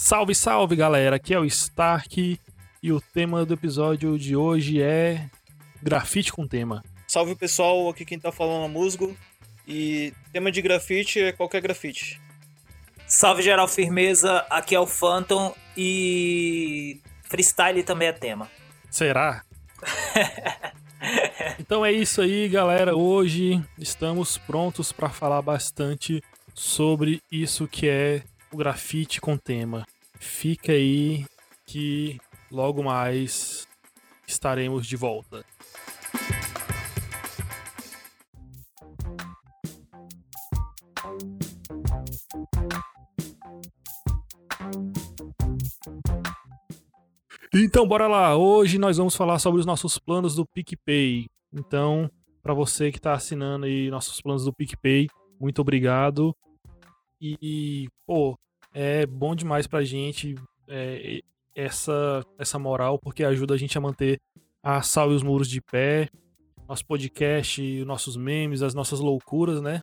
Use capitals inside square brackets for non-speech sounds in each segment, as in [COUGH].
Salve, salve galera! Aqui é o Stark e o tema do episódio de hoje é grafite com tema. Salve pessoal, aqui quem tá falando é o Musgo e tema de grafite é qualquer grafite. Salve geral firmeza, aqui é o Phantom e freestyle também é tema. Será? [LAUGHS] então é isso aí, galera. Hoje estamos prontos para falar bastante sobre isso que é o grafite com tema. Fica aí que logo mais estaremos de volta. Então, bora lá. Hoje nós vamos falar sobre os nossos planos do PicPay. Então, para você que está assinando aí nossos planos do PicPay, muito obrigado. E, pô, é bom demais pra gente é, essa, essa moral, porque ajuda a gente a manter a Sal e os Muros de pé, nosso podcast, nossos memes, as nossas loucuras, né?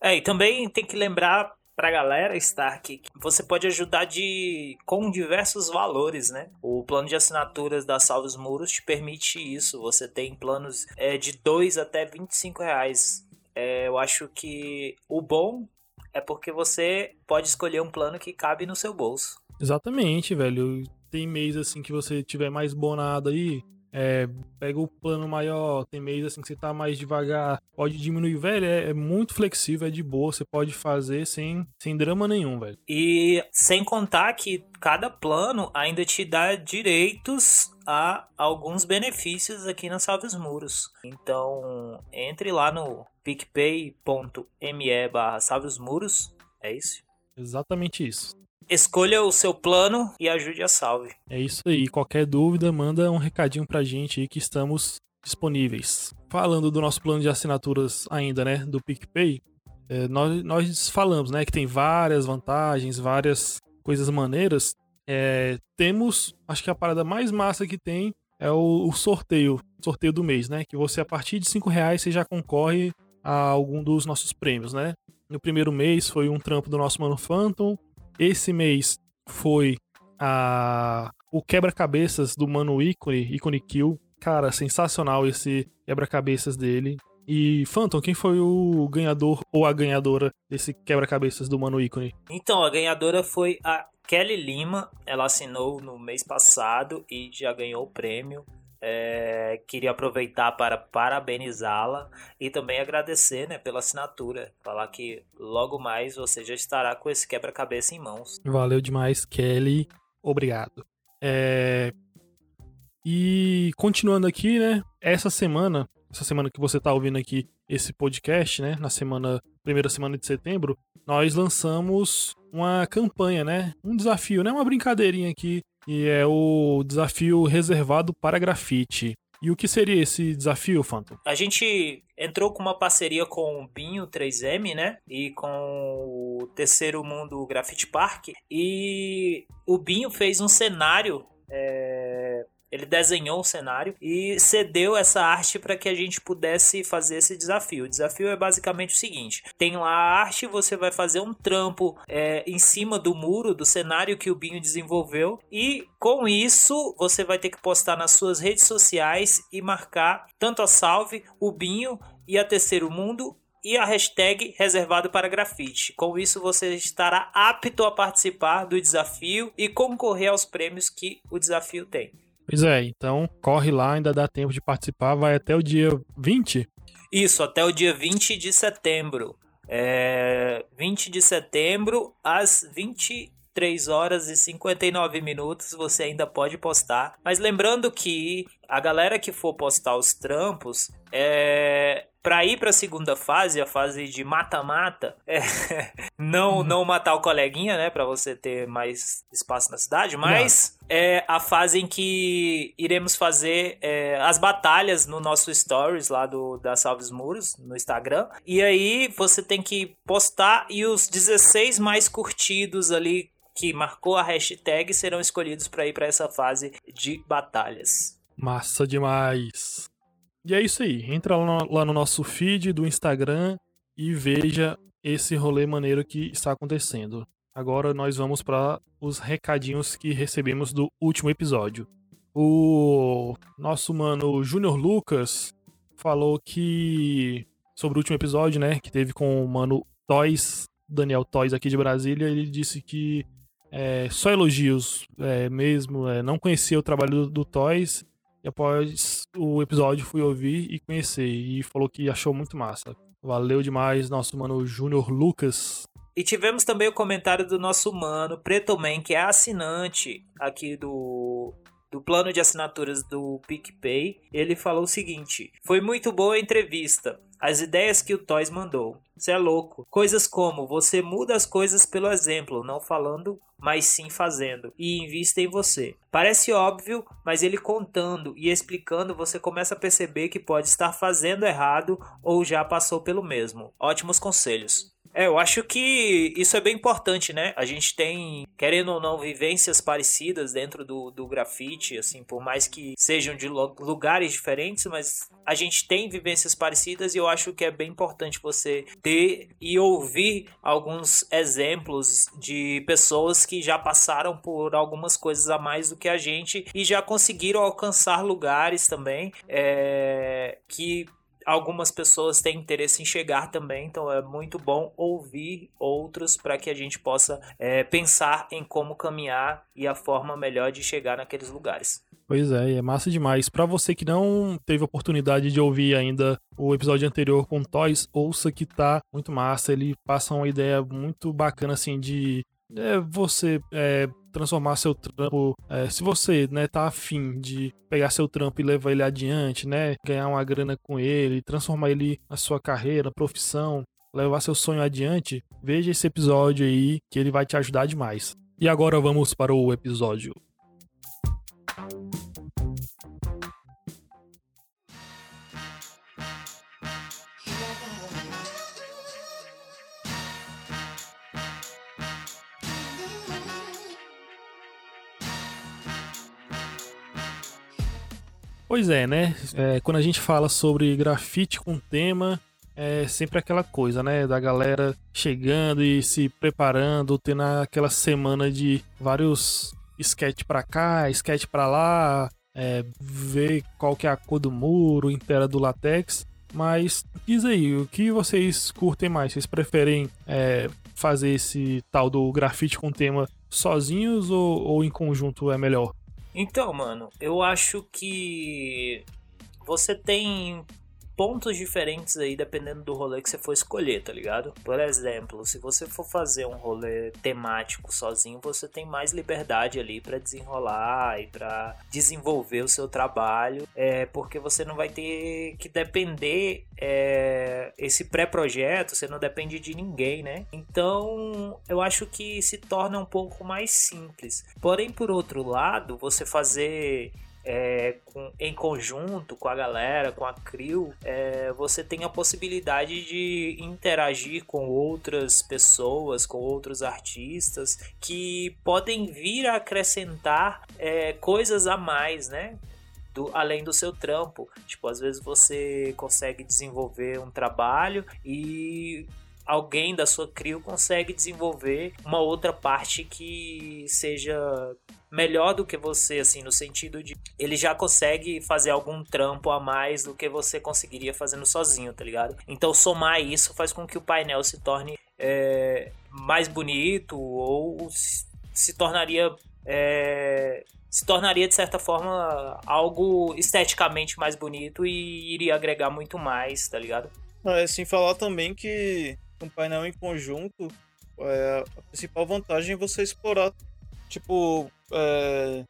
É, e também tem que lembrar pra galera, Stark, que você pode ajudar de com diversos valores, né? O plano de assinaturas da Salve os Muros te permite isso. Você tem planos é, de 2 até 25 reais. É, eu acho que o bom é porque você pode escolher um plano que cabe no seu bolso. Exatamente, velho. Tem mês assim que você tiver mais bonado aí, é, pega o plano maior, tem mês assim que você tá mais devagar, pode diminuir, velho, é, é, muito flexível, é de boa, você pode fazer sem, sem drama nenhum, velho. E sem contar que cada plano ainda te dá direitos a alguns benefícios aqui na Salve os Muros. Então, entre lá no picpay.me barra Salve os Muros, é isso? Exatamente isso. Escolha o seu plano e ajude a Salve. É isso aí. Qualquer dúvida, manda um recadinho pra gente aí que estamos disponíveis. Falando do nosso plano de assinaturas ainda, né, do PicPay, é, nós, nós falamos, né, que tem várias vantagens, várias coisas maneiras. É, temos, acho que a parada mais massa que tem é o, o, sorteio, sorteio do mês, né, que você a partir de 5 reais você já concorre a algum dos nossos prêmios, né. No primeiro mês foi um trampo do nosso Mano Phantom, esse mês foi a o quebra-cabeças do Mano Ícone, Ícone Kill. Cara, sensacional esse quebra-cabeças dele. E Phantom, quem foi o ganhador ou a ganhadora desse quebra-cabeças do Mano Ícone? Então, a ganhadora foi a Kelly Lima. Ela assinou no mês passado e já ganhou o prêmio. É, queria aproveitar para parabenizá-la e também agradecer né, pela assinatura. Falar que logo mais você já estará com esse quebra-cabeça em mãos. Valeu demais, Kelly. Obrigado. É... E continuando aqui, né? Essa semana, essa semana que você está ouvindo aqui esse podcast, né? Na semana, primeira semana de setembro, nós lançamos uma campanha, né? Um desafio, né? Uma brincadeirinha aqui e é o desafio reservado para grafite. E o que seria esse desafio, Phantom? A gente entrou com uma parceria com o Binho 3M, né? E com o Terceiro Mundo Graffiti Park. E o Binho fez um cenário é, ele desenhou o cenário e cedeu essa arte para que a gente pudesse fazer esse desafio. O desafio é basicamente o seguinte: tem lá a arte, você vai fazer um trampo é, em cima do muro do cenário que o Binho desenvolveu e com isso você vai ter que postar nas suas redes sociais e marcar tanto a Salve, o Binho e a Terceiro Mundo e a hashtag reservado para grafite. Com isso, você estará apto a participar do desafio e concorrer aos prêmios que o desafio tem. Pois é, então corre lá, ainda dá tempo de participar, vai até o dia 20? Isso, até o dia 20 de setembro. É, 20 de setembro, às 23 horas e 59 minutos, você ainda pode postar. Mas lembrando que a galera que for postar os trampos, é, para ir para a segunda fase, a fase de mata-mata, é, [LAUGHS] não uhum. não matar o coleguinha, né, para você ter mais espaço na cidade, mas é a fase em que iremos fazer é, as batalhas no nosso stories lá do da Salves Muros no Instagram. E aí você tem que postar e os 16 mais curtidos ali que marcou a hashtag serão escolhidos para ir para essa fase de batalhas. Massa demais. E é isso aí. Entra lá no, nosso feed do Instagram e veja esse rolê maneiro que está acontecendo. agora nós vamos para os recadinhos que recebemos do último episódio. O nosso mano Júnior Lucas falou que sobre o último episódio, né, que teve com o mano Toys, Daniel Toys aqui de Brasília, ele disse que é, só elogios é, mesmo, é, não conhecia o trabalho do, do Toys e após o episódio fui ouvir e conhecer e falou que achou muito massa. Valeu demais, nosso mano Júnior Lucas. E tivemos também o comentário do nosso mano Preto Man, que é assinante aqui do do plano de assinaturas do PicPay, ele falou o seguinte: Foi muito boa a entrevista. As ideias que o Toys mandou. Você é louco. Coisas como você muda as coisas pelo exemplo, não falando, mas sim fazendo. E invista em você. Parece óbvio, mas ele contando e explicando, você começa a perceber que pode estar fazendo errado ou já passou pelo mesmo. Ótimos conselhos. É, eu acho que isso é bem importante, né? A gente tem, querendo ou não, vivências parecidas dentro do, do grafite, assim, por mais que sejam de lugares diferentes, mas a gente tem vivências parecidas e eu acho que é bem importante você ter e ouvir alguns exemplos de pessoas que já passaram por algumas coisas a mais do que a gente e já conseguiram alcançar lugares também é, que algumas pessoas têm interesse em chegar também, então é muito bom ouvir outros para que a gente possa é, pensar em como caminhar e a forma melhor de chegar naqueles lugares. Pois é, é massa demais. Para você que não teve oportunidade de ouvir ainda o episódio anterior com Toys, ouça que tá muito massa. Ele passa uma ideia muito bacana assim de é, você é, transformar seu trampo. É, se você, né, tá afim de pegar seu trampo e levar ele adiante, né, ganhar uma grana com ele, transformar ele na sua carreira, profissão, levar seu sonho adiante, veja esse episódio aí que ele vai te ajudar demais. E agora vamos para o episódio. Pois é, né? É, quando a gente fala sobre grafite com tema, é sempre aquela coisa, né? Da galera chegando e se preparando, tendo aquela semana de vários sketch pra cá, sketch pra lá, é, ver qual que é a cor do muro, inteira do latex. Mas diz aí, o que vocês curtem mais? Vocês preferem é, fazer esse tal do grafite com tema sozinhos ou, ou em conjunto é melhor? Então, mano, eu acho que você tem pontos diferentes aí dependendo do rolê que você for escolher, tá ligado? Por exemplo, se você for fazer um rolê temático sozinho, você tem mais liberdade ali para desenrolar e para desenvolver o seu trabalho, é porque você não vai ter que depender é, esse pré-projeto, você não depende de ninguém, né? Então, eu acho que se torna um pouco mais simples. Porém, por outro lado, você fazer é, com, em conjunto com a galera, com a crew, é, você tem a possibilidade de interagir com outras pessoas, com outros artistas que podem vir a acrescentar é, coisas a mais, né? Do, além do seu trampo. Tipo, às vezes você consegue desenvolver um trabalho e alguém da sua crew consegue desenvolver uma outra parte que seja melhor do que você, assim, no sentido de ele já consegue fazer algum trampo a mais do que você conseguiria fazendo sozinho, tá ligado? Então somar isso faz com que o painel se torne é, mais bonito ou se, tornaria é, se tornaria de certa forma algo esteticamente mais bonito e iria agregar muito mais, tá ligado? É, sem falar também que um painel em conjunto, é, a principal vantagem é você explorar tipo, é,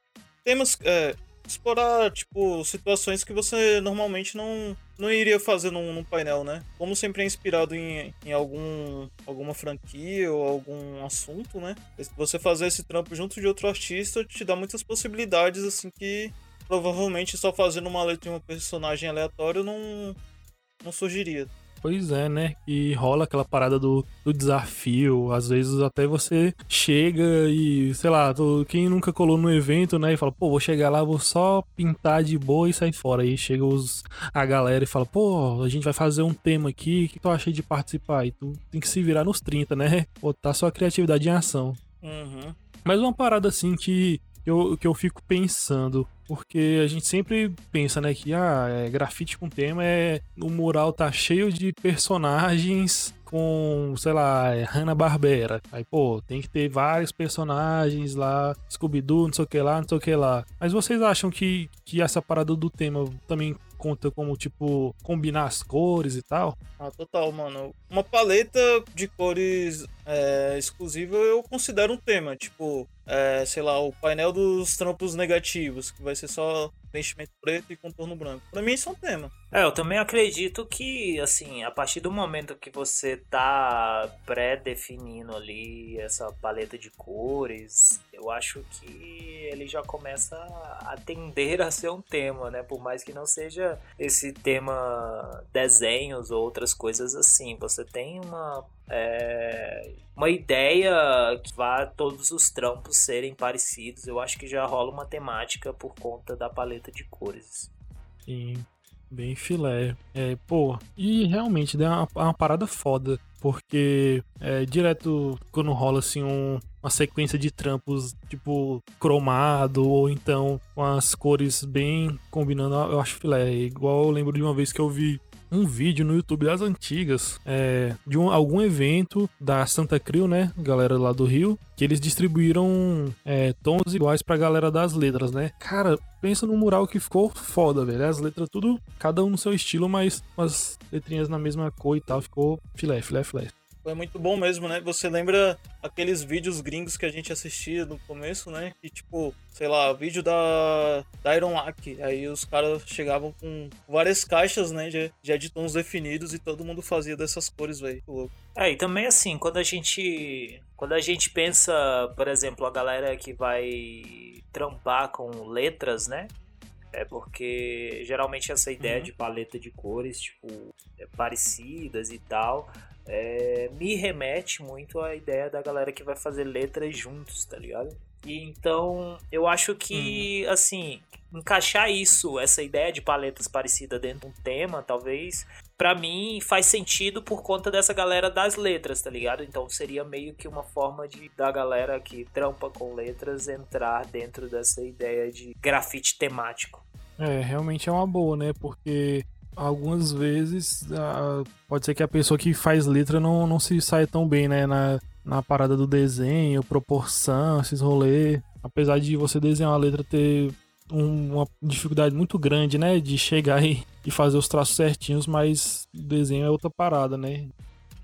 temas, é, explorar, tipo, situações que você normalmente não, não iria fazer num, num, painel, né? Como sempre é inspirado em, em algum, alguma franquia ou algum assunto, né? Você fazer esse trampo junto de outro artista te dá muitas possibilidades, assim, que provavelmente só fazendo uma letra de um personagem aleatório não, não surgiria. Pois é, né? E rola aquela parada do, do desafio. Às vezes até você chega e, sei lá, tô, quem nunca colou no evento, né? E fala, pô, vou chegar lá, vou só pintar de boa e sair fora. Aí chega os, a galera e fala, pô, a gente vai fazer um tema aqui, o que tu acha de participar? E tu tem que se virar nos 30, né? Botar sua criatividade em ação. Uhum. Mas uma parada assim que eu, que eu fico pensando, porque a gente sempre pensa, né, que ah, é, grafite com tema é. O mural tá cheio de personagens com, sei lá, é Hanna-Barbera. Aí, pô, tem que ter vários personagens lá, Scooby-Doo, não sei o que lá, não sei o que lá. Mas vocês acham que, que essa parada do tema também conta como, tipo, combinar as cores e tal? Ah, total, mano. Uma paleta de cores é, exclusiva eu considero um tema. Tipo, é, sei lá, o painel dos trampos negativos, que vai ser só preenchimento preto e contorno branco. Pra mim isso é um tema. É, eu também acredito que, assim, a partir do momento que você tá pré-definindo ali essa paleta de cores, eu acho que ele já começa a tender a ser um tema, né? Por mais que não seja esse tema desenhos ou outras coisas assim. Você tem uma é, uma ideia que vá todos os trampos serem parecidos. Eu acho que já rola uma temática por conta da paleta de cores. Sim, bem filé. É, pô, e realmente é uma, uma parada foda, porque é, direto quando rola assim um, uma sequência de trampos tipo cromado ou então com as cores bem combinando, eu acho filé. Igual eu lembro de uma vez que eu vi um vídeo no YouTube das antigas é, de um, algum evento da Santa Crio, né? Galera lá do Rio, que eles distribuíram é, tons iguais pra galera das letras, né? Cara, pensa no mural que ficou foda, velho. As letras tudo, cada um no seu estilo, mas as letrinhas na mesma cor e tal, ficou filé, filé, filé. Foi muito bom mesmo, né? Você lembra aqueles vídeos gringos que a gente assistia no começo, né? Que tipo, sei lá, vídeo da, da Iron Lack. Aí os caras chegavam com várias caixas, né? De, de de tons definidos e todo mundo fazia dessas cores, velho. É, e também assim, quando a gente. Quando a gente pensa, por exemplo, a galera que vai trampar com letras, né? É porque geralmente essa ideia uhum. de paleta de cores, tipo, é parecidas e tal, é, me remete muito à ideia da galera que vai fazer letras juntos, tá ligado? E então eu acho que, hum. assim, encaixar isso, essa ideia de paletas parecida dentro de um tema, talvez, para mim faz sentido por conta dessa galera das letras, tá ligado? Então seria meio que uma forma de da galera que trampa com letras entrar dentro dessa ideia de grafite temático. É, realmente é uma boa, né? Porque algumas vezes pode ser que a pessoa que faz letra não, não se saia tão bem, né? Na, na parada do desenho, proporção, esses rolês. Apesar de você desenhar uma letra ter um, uma dificuldade muito grande, né? De chegar e, e fazer os traços certinhos, mas desenho é outra parada, né?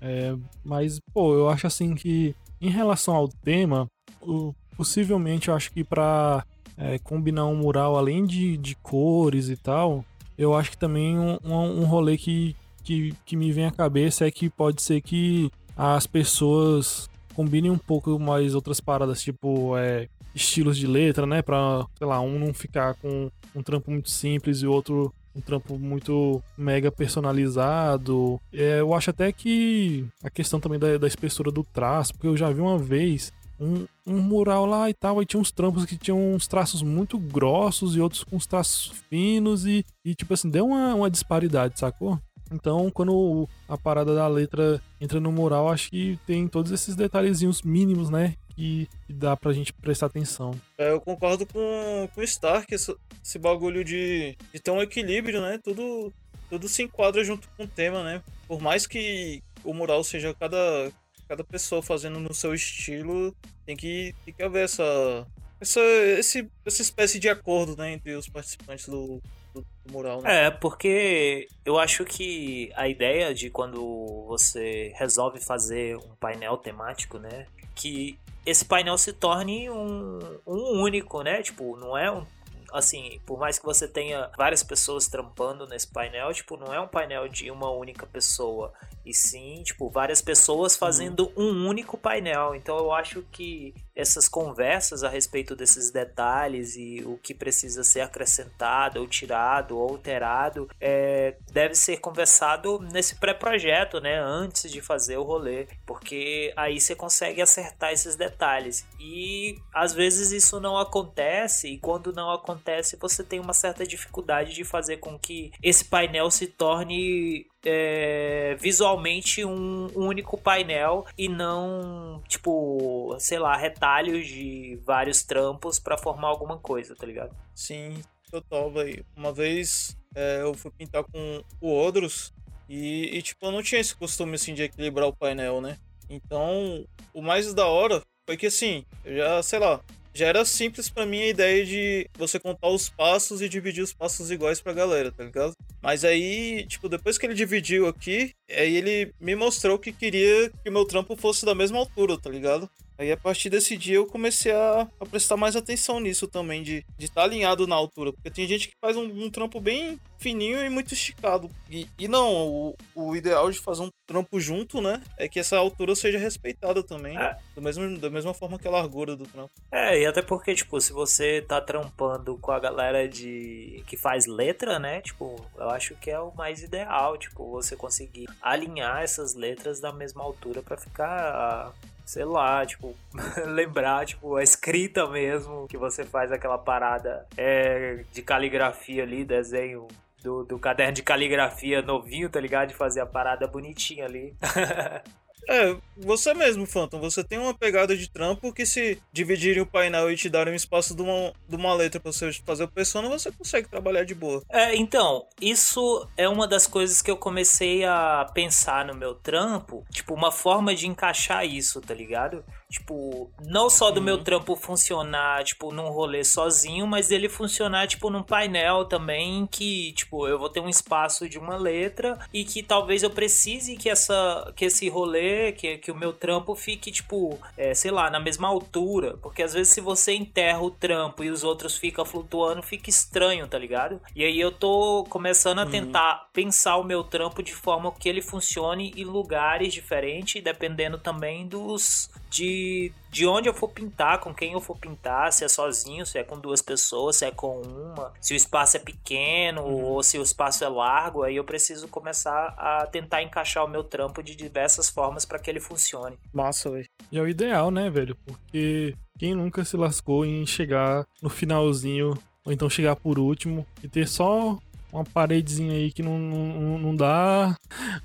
É, mas, pô, eu acho assim que em relação ao tema, o, possivelmente eu acho que para é, combinar um mural além de, de cores e tal, eu acho que também um, um, rolê que, que, que me vem à cabeça é que pode ser que as pessoas combinem um pouco mais outras paradas, tipo é, estilos de letra, né? Pra, sei lá, um não ficar com um trampo muito simples e o outro um trampo muito mega personalizado. É, eu acho até que a questão também da, da espessura do traço, porque eu já vi uma vez um, um mural lá e tal. Aí tinha uns trampos que tinham uns traços muito grossos e outros com uns traços finos. E, e tipo assim, deu uma, uma disparidade, sacou? Então, quando a parada da letra entra no mural, acho que tem todos esses detalhezinhos mínimos, né? Que, que dá pra gente prestar atenção. É, eu concordo com, com o Stark, esse, esse bagulho de, de ter um equilíbrio, né? Tudo, tudo se enquadra junto com o tema, né? Por mais que o mural seja cada, cada pessoa fazendo no seu estilo, tem que, tem que haver essa, essa, esse, essa espécie de acordo né, entre os participantes do, do, do mural. Né? É, porque eu acho que a ideia de quando você resolve fazer um painel temático, né? Que esse painel se torne um, um único, né? Tipo, não é um assim, por mais que você tenha várias pessoas trampando nesse painel, tipo, não é um painel de uma única pessoa, e sim, tipo, várias pessoas fazendo uhum. um único painel. Então eu acho que essas conversas a respeito desses detalhes e o que precisa ser acrescentado ou tirado ou alterado é, deve ser conversado nesse pré-projeto, né, antes de fazer o rolê, porque aí você consegue acertar esses detalhes. E às vezes isso não acontece e quando não acontece você tem uma certa dificuldade de fazer com que esse painel se torne é, visualmente um, único painel e não, tipo, sei lá, retalhos de vários trampos para formar alguma coisa, tá ligado? Sim, total, velho. Uma vez é, eu fui pintar com o Odros e, e, tipo, eu não tinha esse costume, assim, de equilibrar o painel, né? Então, o mais da hora foi que, assim, eu já, sei lá, já era simples para mim a ideia de você contar os passos e dividir os passos iguais pra galera, tá ligado? Mas aí, tipo, depois que ele dividiu aqui, aí ele me mostrou que queria que o meu trampo fosse da mesma altura, tá ligado? Aí a partir desse dia eu comecei a, a prestar mais atenção nisso também, de estar de tá alinhado na altura. Porque tem gente que faz um, um trampo bem fininho e muito esticado. E, e não, o, o, ideal de fazer um trampo junto, né? É que essa altura seja respeitada também. É. Do mesmo, da mesma forma que a largura do trampo. É, e até porque, tipo, se você tá trampando com a galera de que faz letra, né? Tipo, eu acho que é o mais ideal, tipo, você conseguir alinhar essas letras da mesma altura para ficar sei lá, tipo, [LAUGHS] lembrar, tipo, a escrita mesmo, que você faz aquela parada é, de caligrafia ali, desenho do, do caderno de caligrafia novinho, tá ligado? De fazer a parada bonitinha ali. [LAUGHS] É, você mesmo, Phantom, você tem uma pegada de trampo que se dividirem o painel e te darem um espaço de uma, de uma letra pra você fazer o persona, você consegue trabalhar de boa. É, então, isso é uma das coisas que eu comecei a pensar no meu trampo, tipo, uma forma de encaixar isso, tá ligado? Tipo, não só do uhum. meu trampo funcionar, tipo, num rolê sozinho, mas ele funcionar, tipo, num painel também que, tipo, eu vou ter um espaço de uma letra e que talvez eu precise que essa, que esse rolê, que, que o meu trampo fique, tipo, é, sei lá, na mesma altura. Porque às vezes se você enterra o trampo e os outros ficam flutuando, fica estranho, tá ligado? E aí eu tô começando a uhum. tentar pensar o meu trampo de forma que ele funcione em lugares diferentes, dependendo também dos de, de onde eu for pintar, com quem eu for pintar, se é sozinho, se é com duas pessoas, se é com uma, se o espaço é pequeno uhum. ou se o espaço é largo, aí eu preciso começar a tentar encaixar o meu trampo de diversas formas para que ele funcione. Massa, velho. E é o ideal, né, velho? Porque quem nunca se lascou em chegar no finalzinho ou então chegar por último e ter só uma paredezinha aí que não, não, não dá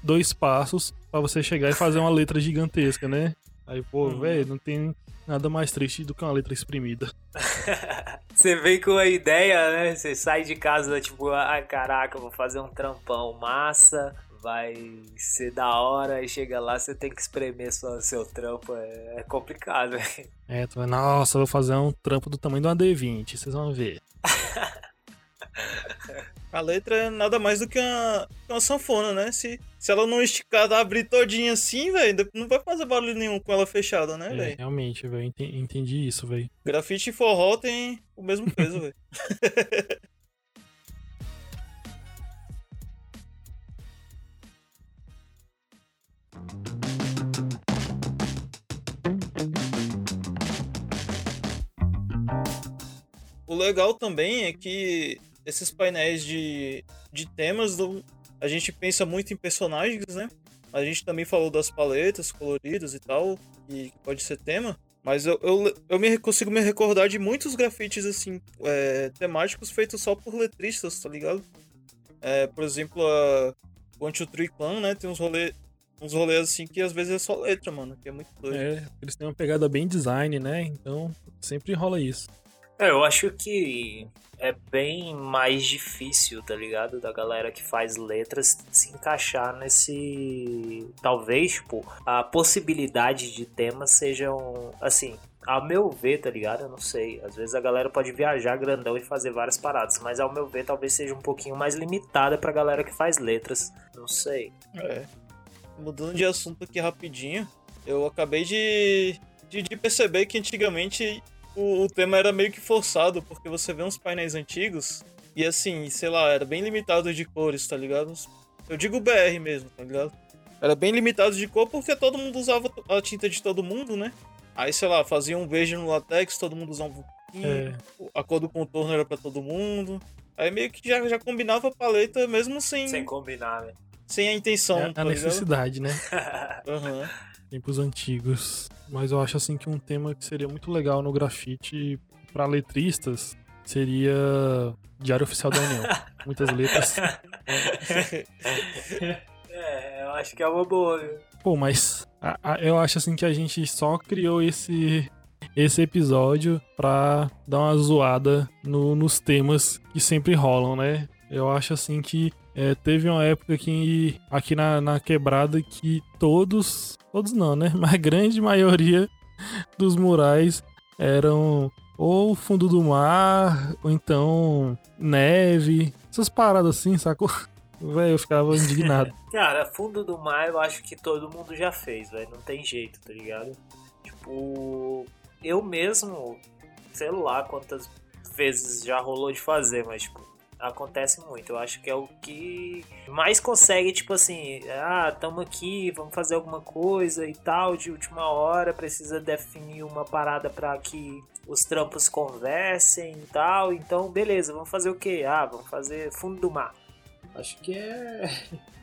dois passos para você chegar e fazer uma letra gigantesca, né? Aí, pô, uhum. velho, não tem nada mais triste do que uma letra exprimida. [LAUGHS] Você vem com a ideia, né? Você sai de casa, tipo, ah, caraca, vou fazer um trampão massa, vai ser da hora, e chega lá, você tem que espremer só seu trampo, é, é complicado, [LAUGHS] velho. É, tu vai, nossa, vou fazer um trampo do tamanho de uma D20, vocês vão ver. [LAUGHS] A letra é nada mais do que uma, uma sanfona, né? Se, se ela não esticar, abrir todinha assim, velho, não vai fazer barulho nenhum com ela fechada, né, é, velho? Realmente, velho, entendi isso, velho. Grafite e forró tem o mesmo peso, velho. [LAUGHS] O legal também é que esses painéis de, de temas, do, a gente pensa muito em personagens, né? A gente também falou das paletas coloridas e tal, e pode ser tema. Mas eu, eu, eu me, consigo me recordar de muitos grafites, assim, é, temáticos feitos só por letristas, tá ligado? É, por exemplo, a Two Three Clan, né? Tem uns rolês uns rolês assim que às vezes é só letra, mano, que é muito doido. É, eles têm uma pegada bem design, né? Então sempre rola isso. É, eu acho que é bem mais difícil, tá ligado? Da galera que faz letras se encaixar nesse. Talvez, tipo, a possibilidade de temas sejam. Assim, ao meu ver, tá ligado? Eu não sei. Às vezes a galera pode viajar grandão e fazer várias paradas, mas ao meu ver, talvez seja um pouquinho mais limitada pra galera que faz letras. Não sei. É. Mudando de assunto aqui rapidinho, eu acabei de, de, de perceber que antigamente o, o, tema era meio que forçado, porque você vê uns painéis antigos e assim, sei lá, era bem limitado de cores, tá ligado? Eu digo BR mesmo, tá ligado? Era bem limitado de cor porque todo mundo usava a tinta de todo mundo, né? Aí, sei lá, fazia um verde no latex, todo mundo usava um pouquinho. É. A cor do contorno era pra todo mundo. Aí meio que já, já combinava a paleta, mesmo sem, Sem combinar, né? sem a intenção. É tá a ligado? necessidade, né? [LAUGHS] Aham. Tempos antigos. Mas eu acho assim que um tema que seria muito legal no grafite pra letristas seria Diário Oficial da União. [LAUGHS] Muitas letras. [LAUGHS] É, eu acho que é uma boa, viu? Pô, mas a- a- eu acho assim que a gente só criou esse esse episódio pra dar uma zoada no- nos temas que sempre rolam, né? Eu acho assim que é, teve uma época que aqui na, na quebrada que todos, todos não, né? [LAUGHS] Mas a grande maioria dos murais eram ou fundo do mar, ou então neve, essas paradas assim, sacou? [LAUGHS] Véi, eu ficava indignado. [LAUGHS] Cara, fundo do mar eu acho que todo mundo já fez, velho. Não tem jeito, tá ligado? Tipo, eu mesmo, sei lá quantas vezes já rolou de fazer, mas, tipo, acontece muito. Eu acho que é o que mais consegue, tipo assim, ah, tamo aqui, vamos fazer alguma coisa e tal, de última hora, precisa definir uma parada pra que os trampos conversem e tal. Então, beleza, vamos fazer o quê? Ah, vamos fazer fundo do mar. Acho que é. [LAUGHS]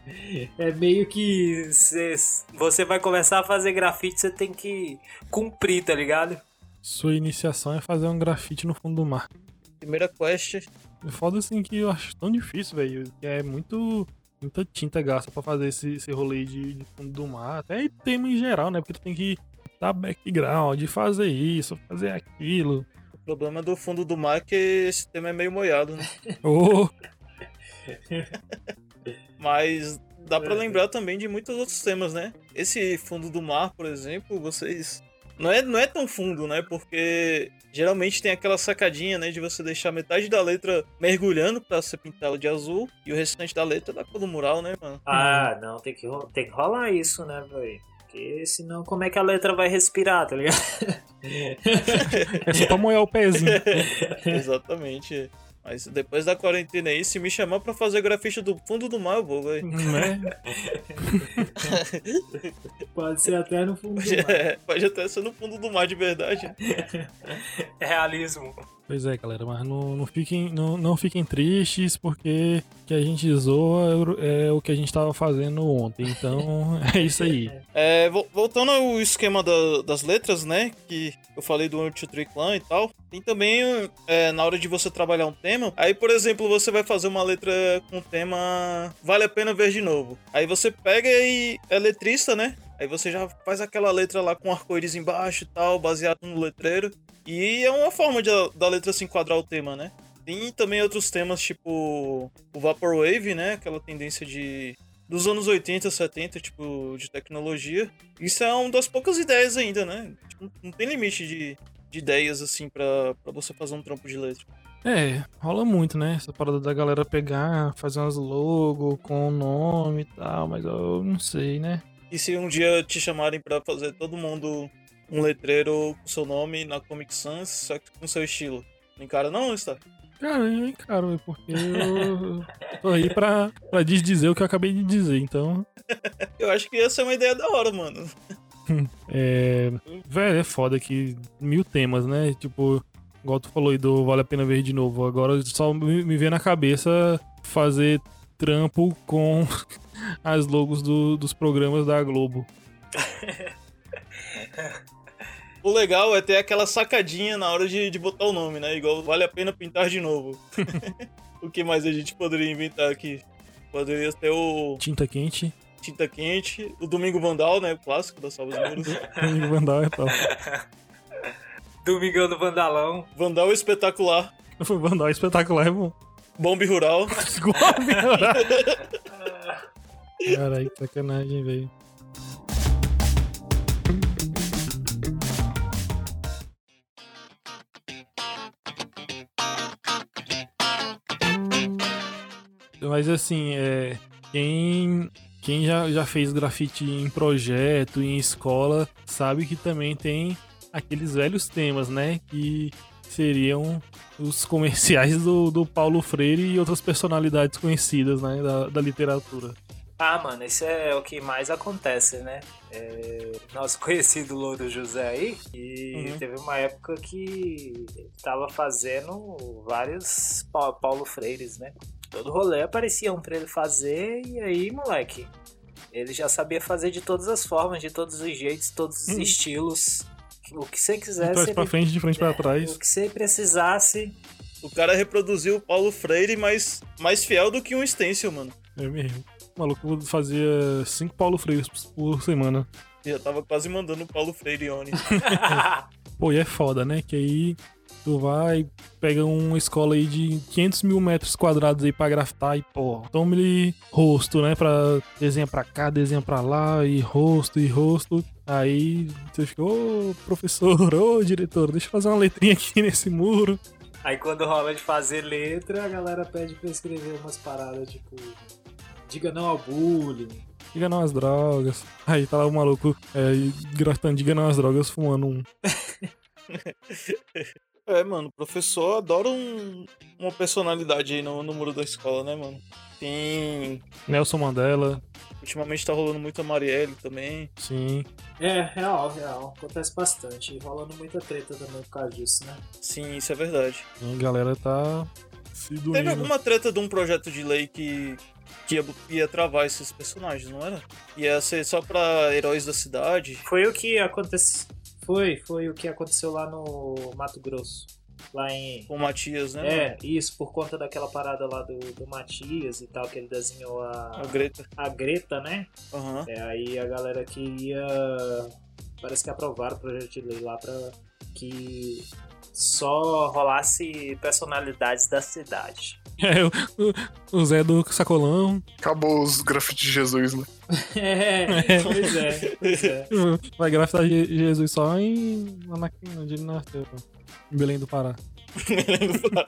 É meio que cê- você vai começar a fazer grafite, você tem que cumprir, tá ligado? Sua iniciação é fazer um grafite no fundo do mar. Primeira quest. É Foda assim que eu acho tão difícil, velho. É muito. Muita tinta gasta pra fazer esse, esse rolê de, de fundo do mar. Até tema em geral, né? Porque tu tem que dar background, fazer isso, fazer aquilo. O problema do fundo do mar é que esse tema é meio molhado, né? [LAUGHS] Ô, Mas dá pra É. lembrar também de muitos outros temas, né? Esse fundo do mar, por exemplo, vocês. Não é, não é tão fundo, né? Porque geralmente tem aquela sacadinha, né? De você deixar metade da letra mergulhando pra ser pintada de azul e o restante da letra da cor do mural, né, mano? Ah, não, tem que, tem que rolar isso, né, velho? Porque senão, como é que a letra vai respirar, tá ligado? [LAUGHS] é só pra molhar o pezinho. [LAUGHS] Exatamente. Mas depois da quarentena aí, se me chamar pra fazer grafite do fundo do mar, eu vou, velho. né? [LAUGHS] Pode ser até no fundo [LAUGHS] É, Pode até ser no fundo do mar de verdade. Realismo. Pois é, galera, mas não, não, fiquem, não, não fiquem tristes, porque o que a gente zoa é o que a gente tava fazendo ontem. Então, [LAUGHS] é isso aí. É, vo- voltando ao esquema da- das letras, né? Que eu falei do Anti Clan e tal. Tem também, é, na hora de você trabalhar um tema. Aí, por exemplo, você vai fazer uma letra com o tema Vale a Pena Ver de Novo. Aí você pega e é letrista, né? Aí você já faz aquela letra lá com arco-íris embaixo e tal, baseado no letreiro. E é uma forma de, da letra se enquadrar o tema, né? Tem também outros temas, tipo o Vaporwave, né? Aquela tendência de dos anos 80, 70, tipo, de tecnologia. Isso é uma das poucas ideias ainda, né? Tipo, não tem limite de, de ideias, assim, pra, pra você fazer um trampo de letra. É, rola muito, né? Essa parada da galera pegar, fazer umas logo com o nome e tal, mas eu não sei, né? E se um dia te chamarem pra fazer todo mundo um letreiro com seu nome na Comic Sans, só que com seu estilo? Não encara não, está? Cara, eu encaro, é porque eu tô aí pra, pra desdizer o que eu acabei de dizer, então. [LAUGHS] Eu acho que ia ser uma ideia da hora, mano. [LAUGHS] É. Velho, é foda que mil temas, né? Tipo, igual tu falou aí do Vale a Pena Ver de novo. Agora só me, me vem na cabeça fazer trampo com [LAUGHS] as logos do- dos programas da Globo. O legal é ter aquela sacadinha na hora de, de botar o nome, né? Igual vale a pena pintar de novo. [LAUGHS] o que mais a gente poderia inventar aqui? Poderia ter o Tinta quente, Tinta Quente, o Domingo Vandal, né? O clássico da Salva dos [LAUGHS] Muros. Domingo Vandal e tal. [LAUGHS] Domingão do Vandalão. Vandal Espetacular, Foi Vandal espetacular, é bom. Bombe Rural. A melhorar. Caralho, que sacanagem, velho. Mas assim, é, quem, quem já, já fez grafite em projeto, em escola, sabe que também tem aqueles velhos temas, né? Que seriam os comerciais do, do Paulo Freire e outras personalidades conhecidas né, da, da literatura. Ah, mano, isso é o que mais acontece, né? É, nosso [LAUGHS] conhecido Louro José aí, e uhum. teve uma época que tava fazendo vários Paulo Freires, né? Todo rolê aparecia um pra ele fazer, e aí, moleque, ele já sabia fazer de todas as formas, de todos os jeitos, todos os uhum. estilos. O que você quisesse. De trás pra frente, de frente é, pra trás. O que você precisasse. O cara reproduziu o Paulo Freire, mas mais fiel do que um stencil, mano. É mesmo. O maluco fazia cinco Paulo Freire por semana. Já tava quase mandando o Paulo Freire Oni. [LAUGHS] Pô, e é foda, né? Que aí tu vai, pega uma escola aí de 500 mil metros quadrados aí pra grafitar e, pô, toma-lhe rosto, né? Pra desenhar pra cá, desenha pra lá, e rosto, e rosto. Aí você fica, ô professor, [LAUGHS] ô diretor, deixa eu fazer uma letrinha aqui nesse muro. Aí quando rola de fazer letra, a galera pede pra escrever umas paradas tipo. Diga não ao bullying. Diga não às drogas. Aí tá lá o maluco é, gritando, diga não às drogas, fumando um. [LAUGHS] é, mano, o professor adora um, uma personalidade aí no, no muro da escola, né, mano? Tem. Nelson Mandela. Ultimamente tá rolando muito a Marielle também. Sim. É, real, real. Acontece bastante. E rolando muita treta também por causa disso, né? Sim, isso é verdade. A galera tá se doendo. Teve alguma treta de um projeto de lei que, que ia, ia travar esses personagens, não era? Ia ser só pra heróis da cidade. Foi o que aconteceu. Foi, foi o que aconteceu lá no Mato Grosso lá em. Com o Matias, né? É, isso, por conta daquela parada lá do, do Matias e tal, que ele desenhou a. A Greta. A Greta, né? Uhum. É, aí a galera queria. Parece que aprovaram o projeto de lei lá pra que só rolasse personalidades da cidade. [LAUGHS] É, o, o Zé do Sacolão. Acabou os grafites de Jesus, né? é, [LAUGHS] é, pois é, pois é. [LAUGHS] Vai grafitar Jesus só em onde ele nasceu. Em Belém do Pará. Belém do Pará.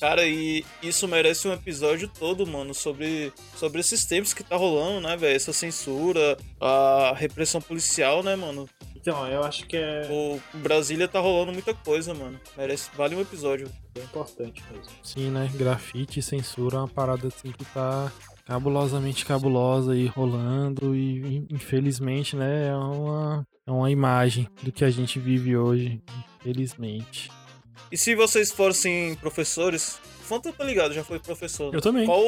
Cara, e isso merece um episódio todo, mano, sobre, sobre esses tempos que tá rolando, né, velho? Essa censura, a repressão policial, né, mano? Então, eu acho que é. O Brasília tá rolando muita coisa, mano. Merece, vale um episódio. É importante mesmo. Sim, né? Grafite e censura é uma parada assim que tá cabulosamente cabulosa e rolando e infelizmente, né, é uma é uma imagem do que a gente vive hoje, infelizmente. E se vocês fossem professores, Fanta tá ligado, já foi professor. Né? Eu também. Qual,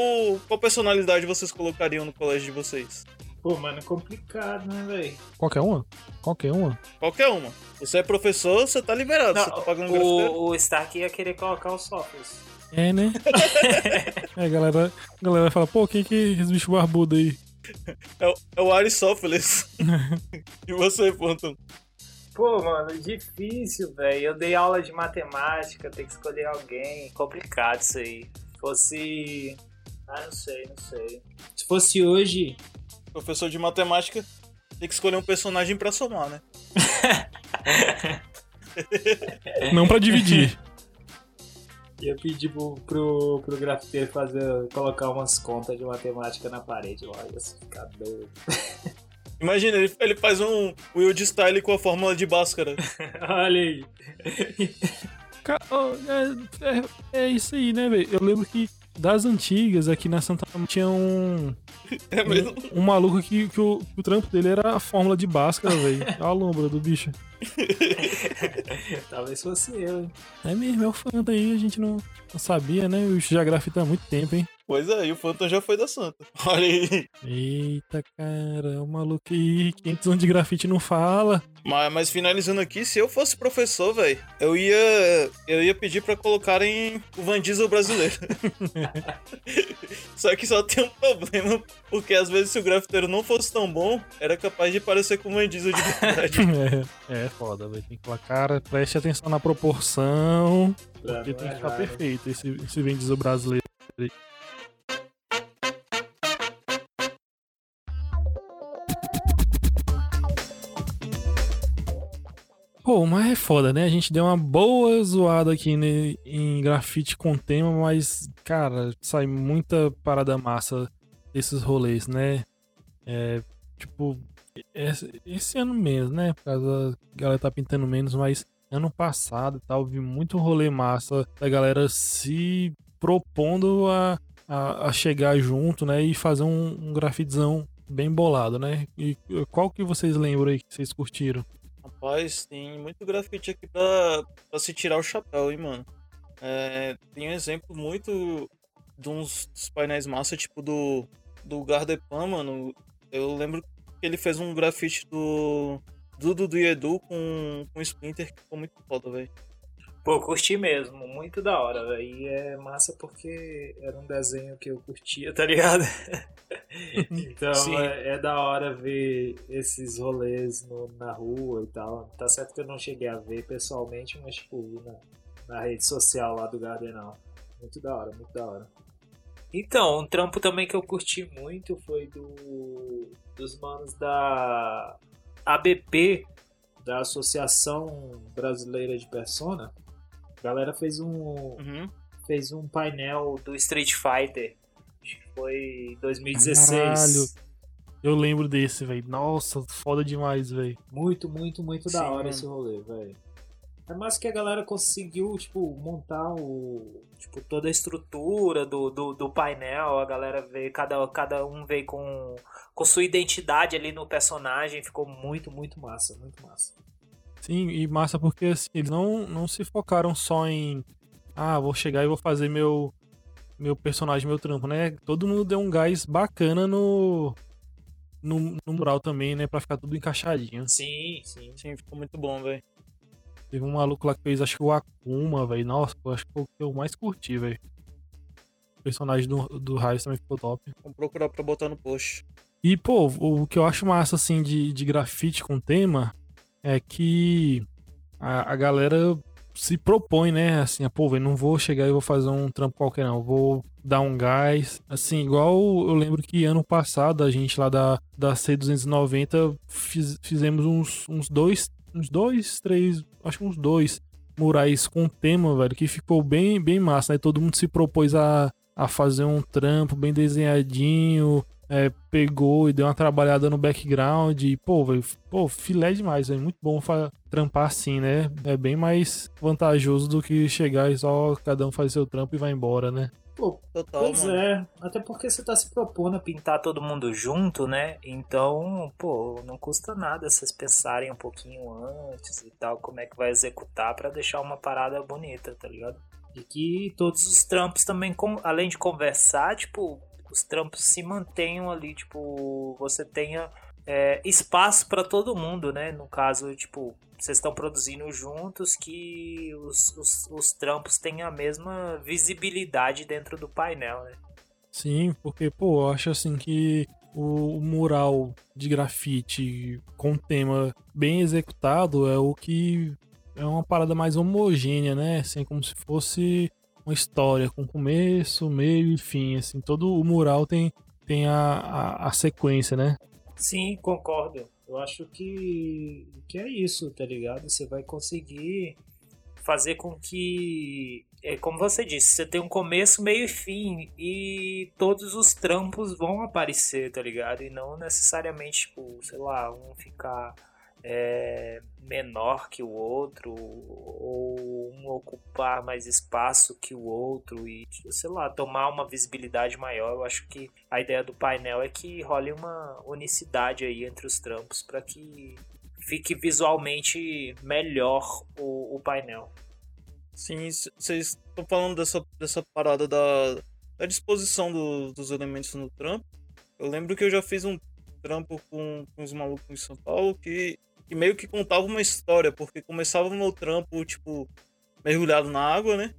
qual personalidade vocês colocariam no colégio de vocês? Pô, mano, é complicado, né, velho? Qualquer uma? Qualquer uma? Qualquer uma. Você é professor, você tá liberado, Não, você tá pagando o, o Stark ia querer colocar os Sócrates. É, né? [LAUGHS] é, a galera, a galera fala, pô, quem que é esse bicho barbudo aí? É, é o Aristófeles. [LAUGHS] e você, Phantom? Pô, mano, difícil, velho. Eu dei aula de matemática, tem que escolher alguém. Complicado isso aí. Se fosse. Ah, não sei, não sei. Se fosse hoje. Professor de matemática, tem que escolher um personagem pra somar, né? [LAUGHS] não pra dividir. Ia pedir pro, pro, pro grafiteiro fazer, colocar umas contas de matemática na parede lá, ia ficar doido. [LAUGHS] Imagina, ele, ele faz um Wild Style com a fórmula de Bhaskara. [LAUGHS] Olha aí. é, é, é, isso aí, né, velho? Eu lembro que das antigas aqui na Santa tinha um. [LAUGHS] É mesmo? Um, um maluco que, que, o, que o trampo dele era a fórmula de Bhaskara, velho. A lombra do bicho. [LAUGHS] Talvez fosse eu, hein? É mesmo, é o Fanta aí, a gente não, não sabia, né? O já grafita há muito tempo, hein? Pois é, e o Phantom já foi da Santa. [LAUGHS] Olha aí. Eita, cara, o maluco aí, 500 anos de grafite não fala. Mas, mas finalizando aqui, se eu fosse professor, velho, eu ia eu ia pedir para colocarem o Van Diesel brasileiro. [LAUGHS] só que só tem um problema, porque às vezes se o grafiteiro não fosse tão bom, era capaz de parecer com o Van Diesel de verdade. [LAUGHS] é, é foda, velho. Tem que falar, cara, preste atenção na proporção, porque tem que ficar perfeito esse, esse Van Diesel brasileiro. Pô, mas é foda, né? A gente deu uma boa zoada aqui né, em grafite com tema, mas, cara, sai muita parada massa desses rolês, né? É, tipo, esse, ano mesmo, né? Por causa da galera tá pintando menos, mas ano passado tal, vi muito rolê massa da galera se propondo a a, a chegar junto, né? E fazer um, um grafitezão bem bolado, né? E qual que vocês lembram aí que vocês curtiram? Rapaz, tem muito grafite aqui pra, pra se tirar o chapéu, hein, mano. É, tem um exemplo muito de uns dos painéis massa, tipo do, do Gardepan, mano. Eu lembro que ele fez um grafite do Dudu do Edu com, com Splinter que ficou muito foda, velho. Pô, curti mesmo, muito da hora, velho. E é massa porque era um desenho que eu curtia, tá ligado? [LAUGHS] então é, é, da hora ver esses rolês no, na rua e tal. Tá certo que eu não cheguei a ver pessoalmente, mas tipo, vi na, na rede social lá do Gardenal. Muito da hora, muito da hora. Então, um trampo também que eu curti muito foi do dos manos da ABP, da Associação Brasileira de Persona. A galera fez um uhum. fez um painel do Street Fighter. Acho que foi 2016. Caralho. Eu lembro desse, velho. Nossa, foda demais, velho. Muito, muito, muito Sim, da hora mano. esse rolê, velho. É mais que a galera conseguiu, tipo, montar o. Tipo, toda a estrutura do, do, do painel. A galera veio, cada, cada um veio com, com sua identidade ali no personagem. Ficou muito, muito massa, muito massa. Sim, e massa porque assim, eles não, não se focaram só em. Ah, vou chegar e vou fazer meu, meu personagem, meu trampo, né? Todo mundo deu um gás bacana no, no, no mural também, né? Pra ficar tudo encaixadinho. Sim, sim. Sim, ficou muito bom, velho. Teve um maluco lá que fez, acho que o Akuma, velho. Nossa, eu acho que foi o que eu mais curti, velho. O personagem do, do Raios também ficou top. Vamos procurar pra botar no post. E, pô, o que eu acho massa, assim, de, de grafite com tema é que a, a galera se propõe, né? Assim, ah, pô, velho, não vou chegar e vou fazer um trampo qualquer, não. Vou dar um gás. Assim, igual eu lembro que ano passado a gente lá da, da C290 fiz, fizemos uns, uns dois, uns dois, três, acho que uns dois murais com tema, velho, que ficou bem, bem massa, né? Todo mundo se propôs a, a fazer um trampo bem desenhadinho, é, pegou e deu uma trabalhada no background e, pô, véio, pô, filé demais, é muito bom trampar assim, né? É bem mais vantajoso do que chegar e só cada um fazer seu trampo e vai embora, né? Pô, Total, pois mano. é. Até porque você tá se propondo a pintar todo mundo junto, né? Então, pô, não custa nada vocês pensarem um pouquinho antes e tal, como é que vai executar para deixar uma parada bonita, tá ligado? E que todos os trampos também, além de conversar, tipo, os trampos se mantenham ali, tipo, você tenha é, espaço para todo mundo, né? No caso, tipo, vocês estão produzindo juntos, que os, os, os, trampos tenham a mesma visibilidade dentro do painel, né? Sim, porque, pô, eu acho assim que o, mural de grafite com tema bem executado é o que é uma parada mais homogênea, né? Assim, como se fosse uma história com começo, meio e fim, assim, todo o mural tem, tem a, a, a sequência, né? Sim, concordo. Eu acho que, que é isso, tá ligado? Você vai conseguir fazer com que, é como você disse, você tem um começo, meio e fim e todos os trampos vão aparecer, tá ligado? E não necessariamente, tipo, sei lá, um ficar é, menor que o outro ou um ocupar mais espaço que o outro e sei lá tomar uma visibilidade maior. Eu acho que a ideia do painel é que role uma unicidade aí entre os trampos para que fique visualmente melhor o, o painel. Sim vocês estão falando dessa, dessa parada da, da disposição do, dos elementos no trampo. Eu lembro que eu já fiz um trampo com, com os malucos em São Paulo que que meio que contava uma história, porque começava no trampo, tipo, mergulhado na água, né?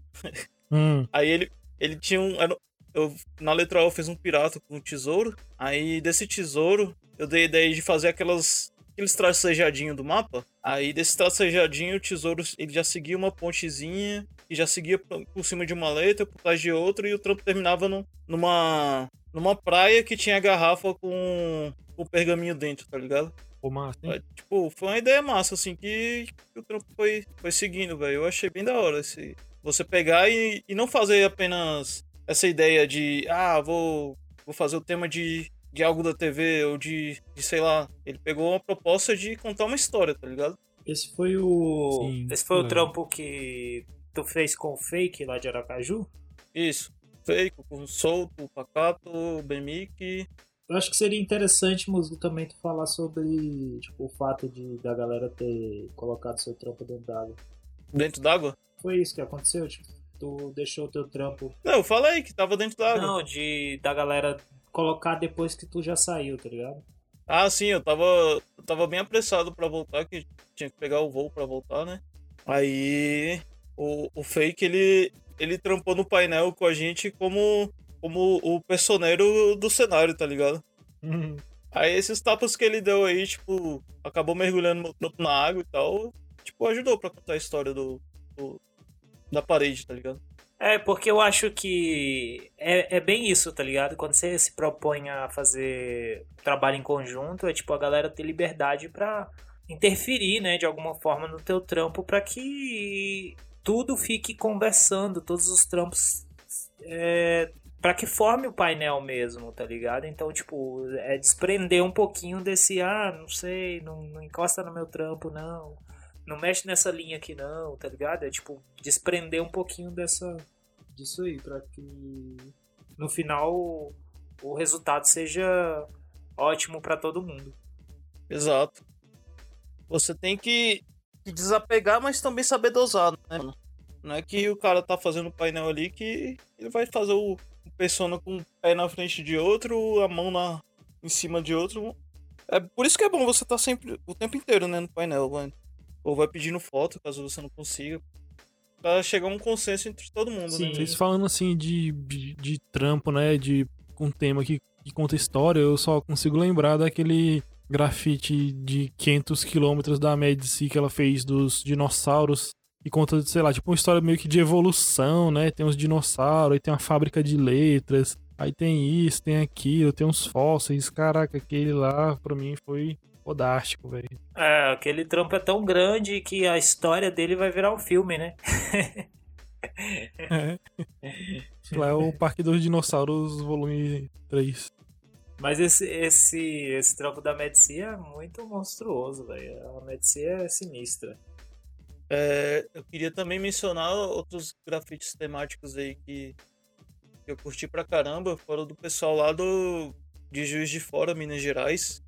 Hum. Aí ele, ele tinha um. Era, eu, na letra O fez um pirata com um tesouro. Aí desse tesouro, eu dei a ideia de fazer aquelas. Aqueles tracejadinhos do mapa. Aí desse tracejadinho, o tesouro ele já seguia uma pontezinha. E já seguia por cima de uma letra, por trás de outra. E o trampo terminava no, numa. numa praia que tinha garrafa com o pergaminho dentro, tá ligado? Pô, massa, hein? Tipo, foi uma ideia massa, assim, que, que o trampo foi, foi seguindo, velho. Eu achei bem da hora esse, você pegar e, e não fazer apenas essa ideia de, ah, vou, vou fazer o tema de, de algo da TV ou de, de, sei lá. Ele pegou uma proposta de contar uma história, tá ligado? Esse foi o. Sim, Esse foi é. o trampo que tu fez com o fake lá de Aracaju? Isso. fake, com solto, pacato, bemic. Eu acho que seria interessante, Musgo, também tu falar sobre tipo, o fato de da galera ter colocado seu trampo dentro d'água. Dentro d'água? Foi isso que aconteceu? Tipo, tu deixou o teu trampo. Não, eu falei que tava dentro d'água. Não, de da galera colocar depois que tu já saiu, tá ligado? Ah, sim, eu tava, eu tava bem apressado para voltar, que tinha que pegar o voo para voltar, né? Aí o, o Fake, ele, ele trampou no painel com a gente como, como o personeiro do cenário, tá ligado? Uhum. Aí esses tapas que ele deu aí, tipo, acabou mergulhando no- na água e tal, tipo, ajudou pra contar a história do, do- da parede, tá ligado? É, porque eu acho que é, é bem isso, tá ligado? Quando você se propõe a fazer trabalho em conjunto, é tipo a galera ter liberdade pra interferir, né, de alguma forma no teu trampo pra que tudo fique conversando, todos os trampos é, para que forme o painel mesmo, tá ligado? Então, tipo, é desprender um pouquinho desse, ah, não sei, não, não encosta no meu trampo, não. Não mexe nessa linha aqui, não, tá ligado? É tipo, desprender um pouquinho dessa, disso aí, pra que no final o, resultado seja ótimo pra todo mundo. Exato. Você tem que, desapegar, mas também saber dosar, né? Não é que o cara tá fazendo o painel ali que ele vai fazer o persona com um pé na frente de outro, a mão na, em cima de outro. É por isso que é bom você estar sempre, o tempo inteiro, né, no painel, vai. Ou vai pedindo foto, caso você não consiga. Pra chegar a um consenso entre todo mundo, Sim. né? Vocês falando assim de, de, de trampo, né? De um tema que, que conta história, eu só consigo lembrar daquele grafite de 500 quilômetros da Medici que ela fez dos dinossauros. E conta, sei lá, tipo uma história meio que de evolução, né? Tem os dinossauros, aí tem uma fábrica de letras, aí tem isso, tem aquilo, tem uns fósseis. Caraca, aquele lá, pra mim, foi fodástico, velho. É, aquele trampo é tão grande que a história dele vai virar um filme, né? É. Lá é o Parque dos Dinossauros, volume 3. Mas esse, esse, esse trampo da Medici é muito monstruoso, velho. A Medici é sinistra. É, eu queria também mencionar outros grafites temáticos aí que, que eu curti pra caramba. Foram do pessoal lá do de Juiz de Fora, Minas Gerais.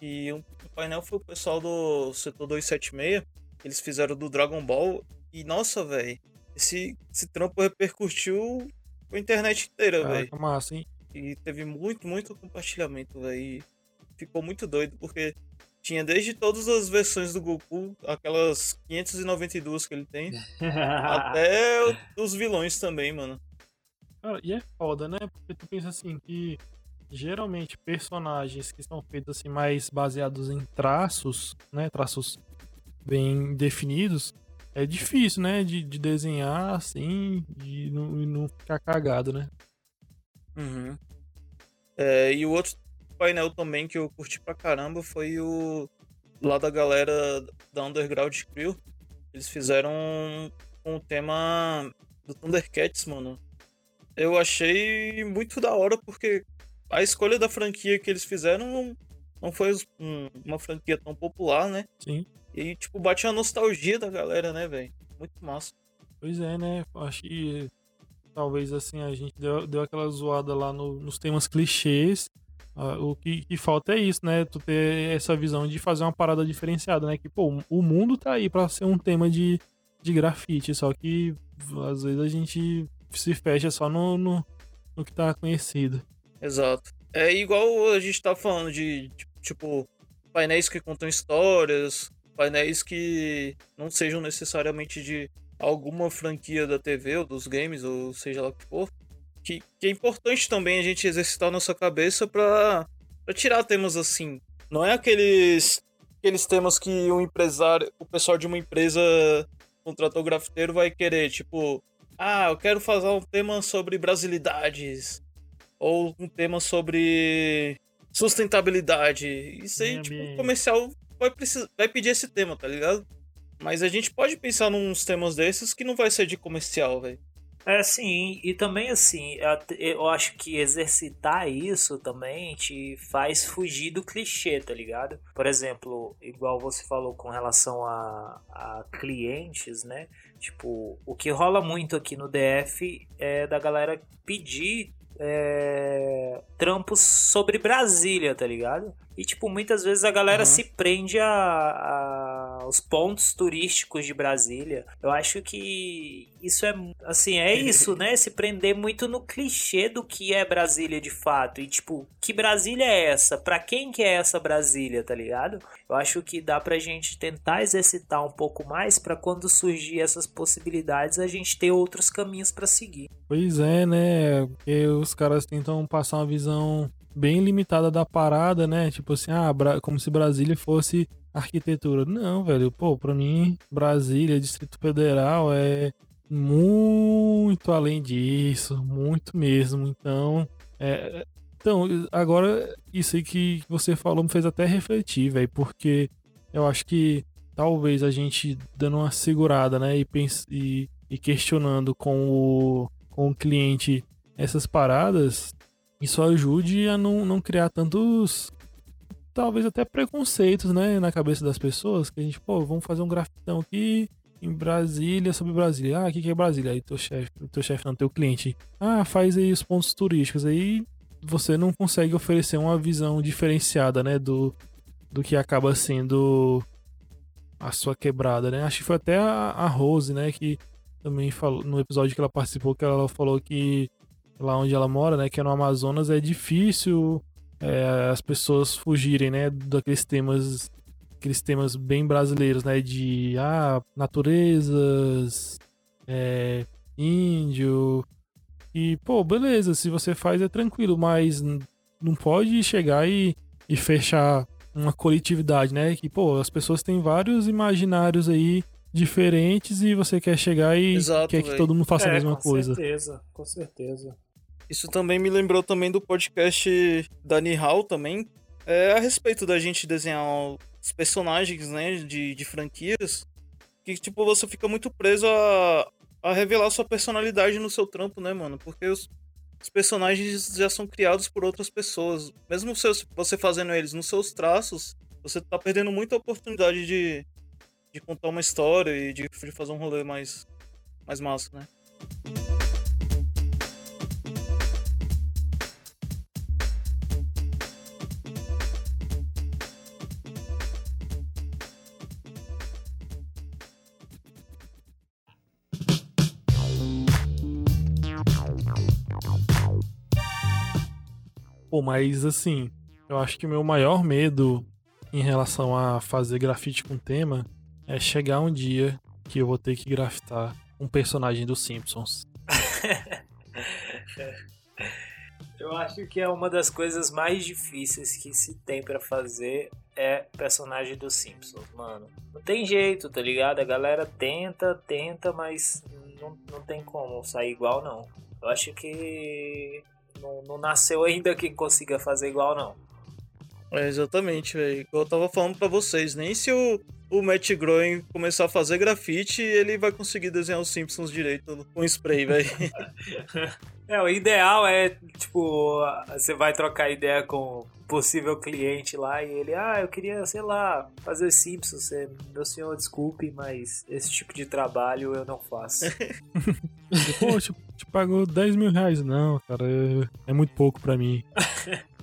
E um, o painel foi o pessoal do setor 276. que Eles fizeram do Dragon Ball. E nossa, velho, esse, esse trampo repercutiu a internet inteira, velho. Caraca, massa, hein? E teve muito, muito compartilhamento, velho. Ficou muito doido, porque tinha desde todas as versões do Goku, aquelas 592 que ele tem, [LAUGHS] até os vilões também, mano. Cara, e é foda, né? Porque tu pensa assim que geralmente personagens que são feitos assim mais baseados em traços, né? Traços bem definidos, é difícil, né? De, de desenhar assim e não, e não ficar cagado, né? Uhum. É, e o outro painel também que eu curti pra caramba foi o lá da galera da Underground Crew. Eles fizeram com o tema do Thundercats, mano. Eu achei muito da hora porque a escolha da franquia que eles fizeram não, foi um- uma franquia tão popular, né? Sim. E tipo, bate a nostalgia da galera, né, velho? Muito massa. Pois é, né? Acho que talvez assim a gente deu, deu aquela zoada lá no- nos temas clichês. Ah, o que, que falta é isso, né? Tu ter essa visão de fazer uma parada diferenciada, né? Que, pô, o mundo tá aí pra ser um tema de, de grafite, só que às vezes a gente se fecha só no, no, no que tá conhecido. Exato. É igual a gente tá falando de, de, tipo, painéis que contam histórias, painéis que não sejam necessariamente de alguma franquia da TV ou dos games, ou seja lá o que for. Que, que é importante também a gente exercitar nossa cabeça pra, pra tirar temas assim. Não é aqueles, aqueles temas que um empresário, o pessoal de uma empresa contratou grafiteiro vai querer, tipo, ah, eu quero fazer um tema sobre brasilidades ou um tema sobre sustentabilidade. Isso aí, tipo, o comercial vai, precisar, vai pedir esse tema, tá ligado? Mas a gente pode pensar nos temas desses que não vai ser de comercial, velho. É, sim, e também assim, eu acho que exercitar isso também te faz fugir do clichê, tá ligado? Por exemplo, igual você falou com relação a, a clientes, né? Tipo, o que rola muito aqui no DF é da galera pedir é, trampos sobre Brasília, tá ligado? E, tipo, muitas vezes a galera uhum. se prende a, a, aos pontos turísticos de Brasília. Eu acho que isso é, assim, é [LAUGHS] isso, né? Se prender muito no clichê do que é Brasília de fato. E, tipo, que Brasília é essa? Pra quem que é essa Brasília, tá ligado? Eu acho que dá pra gente tentar exercitar um pouco mais para quando surgir essas possibilidades a gente ter outros caminhos para seguir. Pois é, né? Porque os caras tentam passar uma visão bem limitada da parada, né? Tipo assim, ah, como se Brasília fosse arquitetura. Não, velho, pô, pra mim, Brasília, Distrito Federal é muito além disso, muito mesmo. Então, é, então agora isso aí que você falou me fez até refletir, velho, porque eu acho que talvez a gente dando uma segurada, né, e, e, e questionando com o, com o cliente essas paradas, isso ajude a não, não criar tantos, talvez até preconceitos, né, na cabeça das pessoas, que a gente, pô, vamos fazer um grafitão aqui em Brasília sobre Brasília. Ah, o que, que é Brasília? Aí teu chefe, teu chefe não, teu cliente. Ah, faz aí os pontos turísticos. Aí você não consegue oferecer uma visão diferenciada, né, do, do que acaba sendo a sua quebrada, né? Acho que foi até a, a Rose, né, que também falou no episódio que ela participou que ela falou que lá onde ela mora, né, que é no Amazonas, é difícil é, as pessoas fugirem, né, daqueles temas, aqueles temas bem brasileiros, né, de ah, naturezas, é, índio e pô, beleza, se você faz é tranquilo, mas não pode chegar e, e fechar uma coletividade, né, que pô, as pessoas têm vários imaginários aí diferentes e você quer chegar e Exato, quer véio. que todo mundo faça é, a mesma com coisa. Com certeza, com certeza. Isso também me lembrou também do podcast da Nihal também, é, a respeito da gente desenhar os personagens, né, de, de franquias, que, tipo, você fica muito preso a, a revelar sua personalidade no seu trampo, né, mano? Porque os, os personagens já são criados por outras pessoas. Mesmo você fazendo eles nos seus traços, você tá perdendo muita oportunidade de, de contar uma história e de, de fazer um rolê mais, mais massa, né? Pô, mas assim, eu acho que o meu maior medo em relação a fazer grafite com tema é chegar um dia que eu vou ter que grafitar um personagem dos Simpsons. [LAUGHS] eu acho que é uma das coisas mais difíceis que se tem para fazer é personagem dos Simpsons, mano. Não tem jeito, tá ligado? A galera tenta, tenta, mas não, não tem como sair igual, não. Eu acho que não, não nasceu ainda quem consiga fazer igual, não. É, exatamente, velho. Eu tava falando para vocês, nem se o, o Matt Groening começar a fazer grafite, ele vai conseguir desenhar os Simpsons direito com spray, velho. [LAUGHS] É, o ideal é, tipo, você vai trocar ideia com possível cliente lá e ele, ah, eu queria, sei lá, fazer os Simpsons. Você, meu senhor, desculpe, mas esse tipo de trabalho eu não faço. [LAUGHS] Pô, te, pagou 10 mil reais. Não, cara, é, é muito pouco para mim.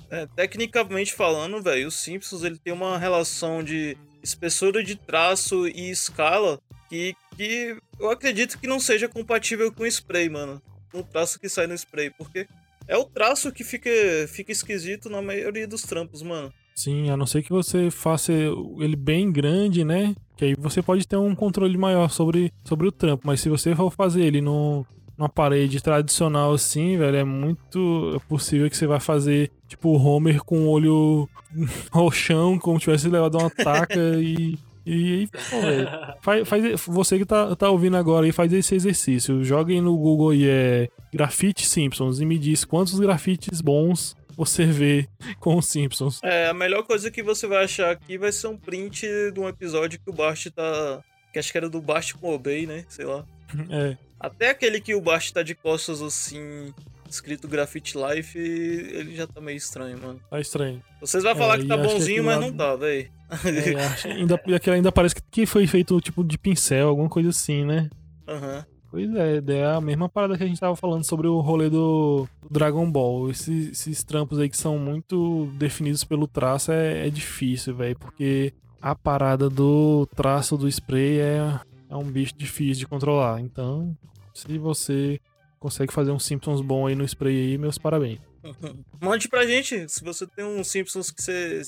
É, tecnicamente falando, velho, os Simpsons ele tem uma relação de espessura de traço e escala que, que eu acredito que não seja compatível com spray, mano. Com o traço que sai no spray, porque é o traço que fica, fica esquisito na maioria dos trampos, mano. Sim, a não ser que você faça ele bem grande, né? Que aí você pode ter um controle maior sobre, sobre o trampo. Mas se você for fazer ele no, numa parede tradicional assim, velho, é muito possível que você vai fazer, tipo, o Homer com o olho [LAUGHS] roxão, como tivesse levado uma taca [LAUGHS] e. E pô, velho, faz, faz, você que tá, tá ouvindo agora aí, faz esse exercício. Joguem no Google e é Grafite Simpsons e me diz quantos grafites bons você vê [LAUGHS] com os Simpsons. É, a melhor coisa que você vai achar aqui vai ser um print de um episódio que o Bart tá. Que acho que era do Bart com o Obey, né? Sei lá. [LAUGHS] É. Até aquele que o Bart tá de costas assim, escrito Graffiti Life, ele já tá meio estranho, mano. Tá estranho. Vocês vão falar É, que e tá acho que bonzinho, aquele mas lado- não tá, véi. É, [LAUGHS] ainda, ainda parece que- foi feito tipo de pincel, alguma coisa assim, né? Aham. Pois é, é a mesma parada que a gente tava falando sobre o rolê do do Dragon Ball. Esses, esses trampos aí que são muito definidos pelo traço é, é difícil, velho, porque a parada do traço do spray é, é um bicho difícil de controlar. Então, se você consegue fazer um Simpsons bom aí no spray aí, meus parabéns. [LAUGHS] Mande pra gente, se você tem um Simpsons que você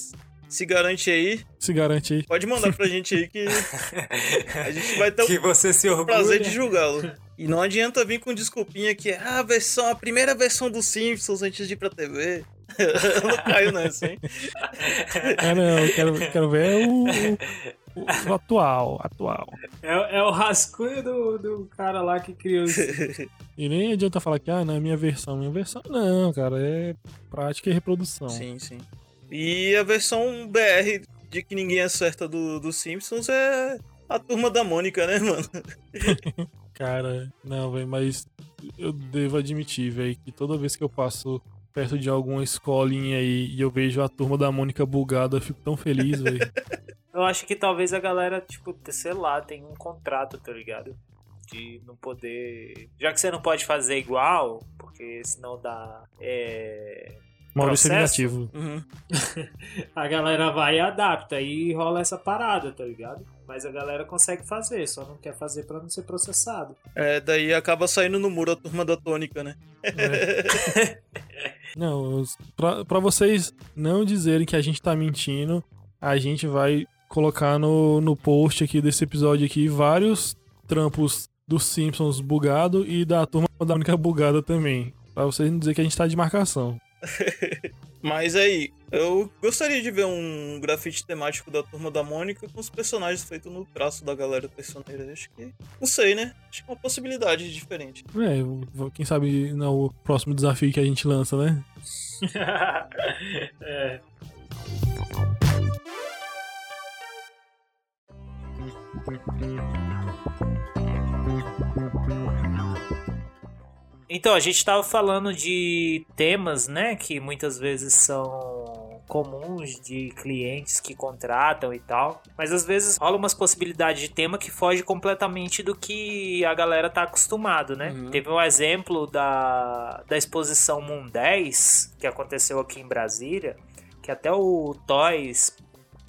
se garante aí, Se garante aí. pode mandar pra gente aí que a gente vai ter [LAUGHS] o que você se orgulha. prazer de julgá-lo. E não adianta vir com desculpinha que é a versão, a primeira versão dos Simpsons antes de ir pra TV. [LAUGHS] Eu não caio nessa, hein? [LAUGHS] É, não, eu quero, quero ver o, o- o atual, atual. É, é o rascunho do, do cara lá que criou isso. E nem adianta falar que, ah, não, é minha versão. Minha versão não, cara, é prática e reprodução. Sim, sim. E a versão BR de que ninguém acerta do, dos Simpsons é a turma da Mônica, né, mano? [LAUGHS] Cara, não, velho, mas eu devo admitir, velho, que toda vez que eu passo perto de alguma escolinha aí e eu vejo a turma da Mônica bugada, eu fico tão feliz, velho. [LAUGHS] Eu acho que talvez a galera, tipo, sei lá, tem um contrato, tá ligado? De não poder. Já que você não pode fazer igual, porque senão dá. É. Maurício Processo? Negativo. Uhum. [LAUGHS] A galera vai e adapta e rola essa parada, tá ligado? Mas a galera consegue fazer, só não quer fazer pra não ser processado. É, daí acaba saindo no muro a turma da tônica, né? [LAUGHS] Não, os- pra, pra vocês não dizerem que a gente tá mentindo, a gente vai colocar no, no post aqui desse episódio aqui vários trampos dos Simpsons bugado e da turma da Mônica bugada também. Pra vocês não dizer que a gente tá de marcação. [LAUGHS] Mas aí, eu gostaria de ver um grafite temático da turma da Mônica com os personagens feitos no traço da galera personeira. Acho que. Não sei, né? Acho que é uma possibilidade diferente. É, quem sabe no próximo desafio que a gente lança, né? [LAUGHS] é. [LAUGHS] Então, a gente tava falando de temas, né, que muitas vezes são comuns de clientes que contratam e tal, mas às vezes rola umas possibilidades de tema que foge completamente do que a galera tá acostumado, né? Uhum. Teve um exemplo da, da exposição Moon 10, que aconteceu aqui em Brasília, que até o Toys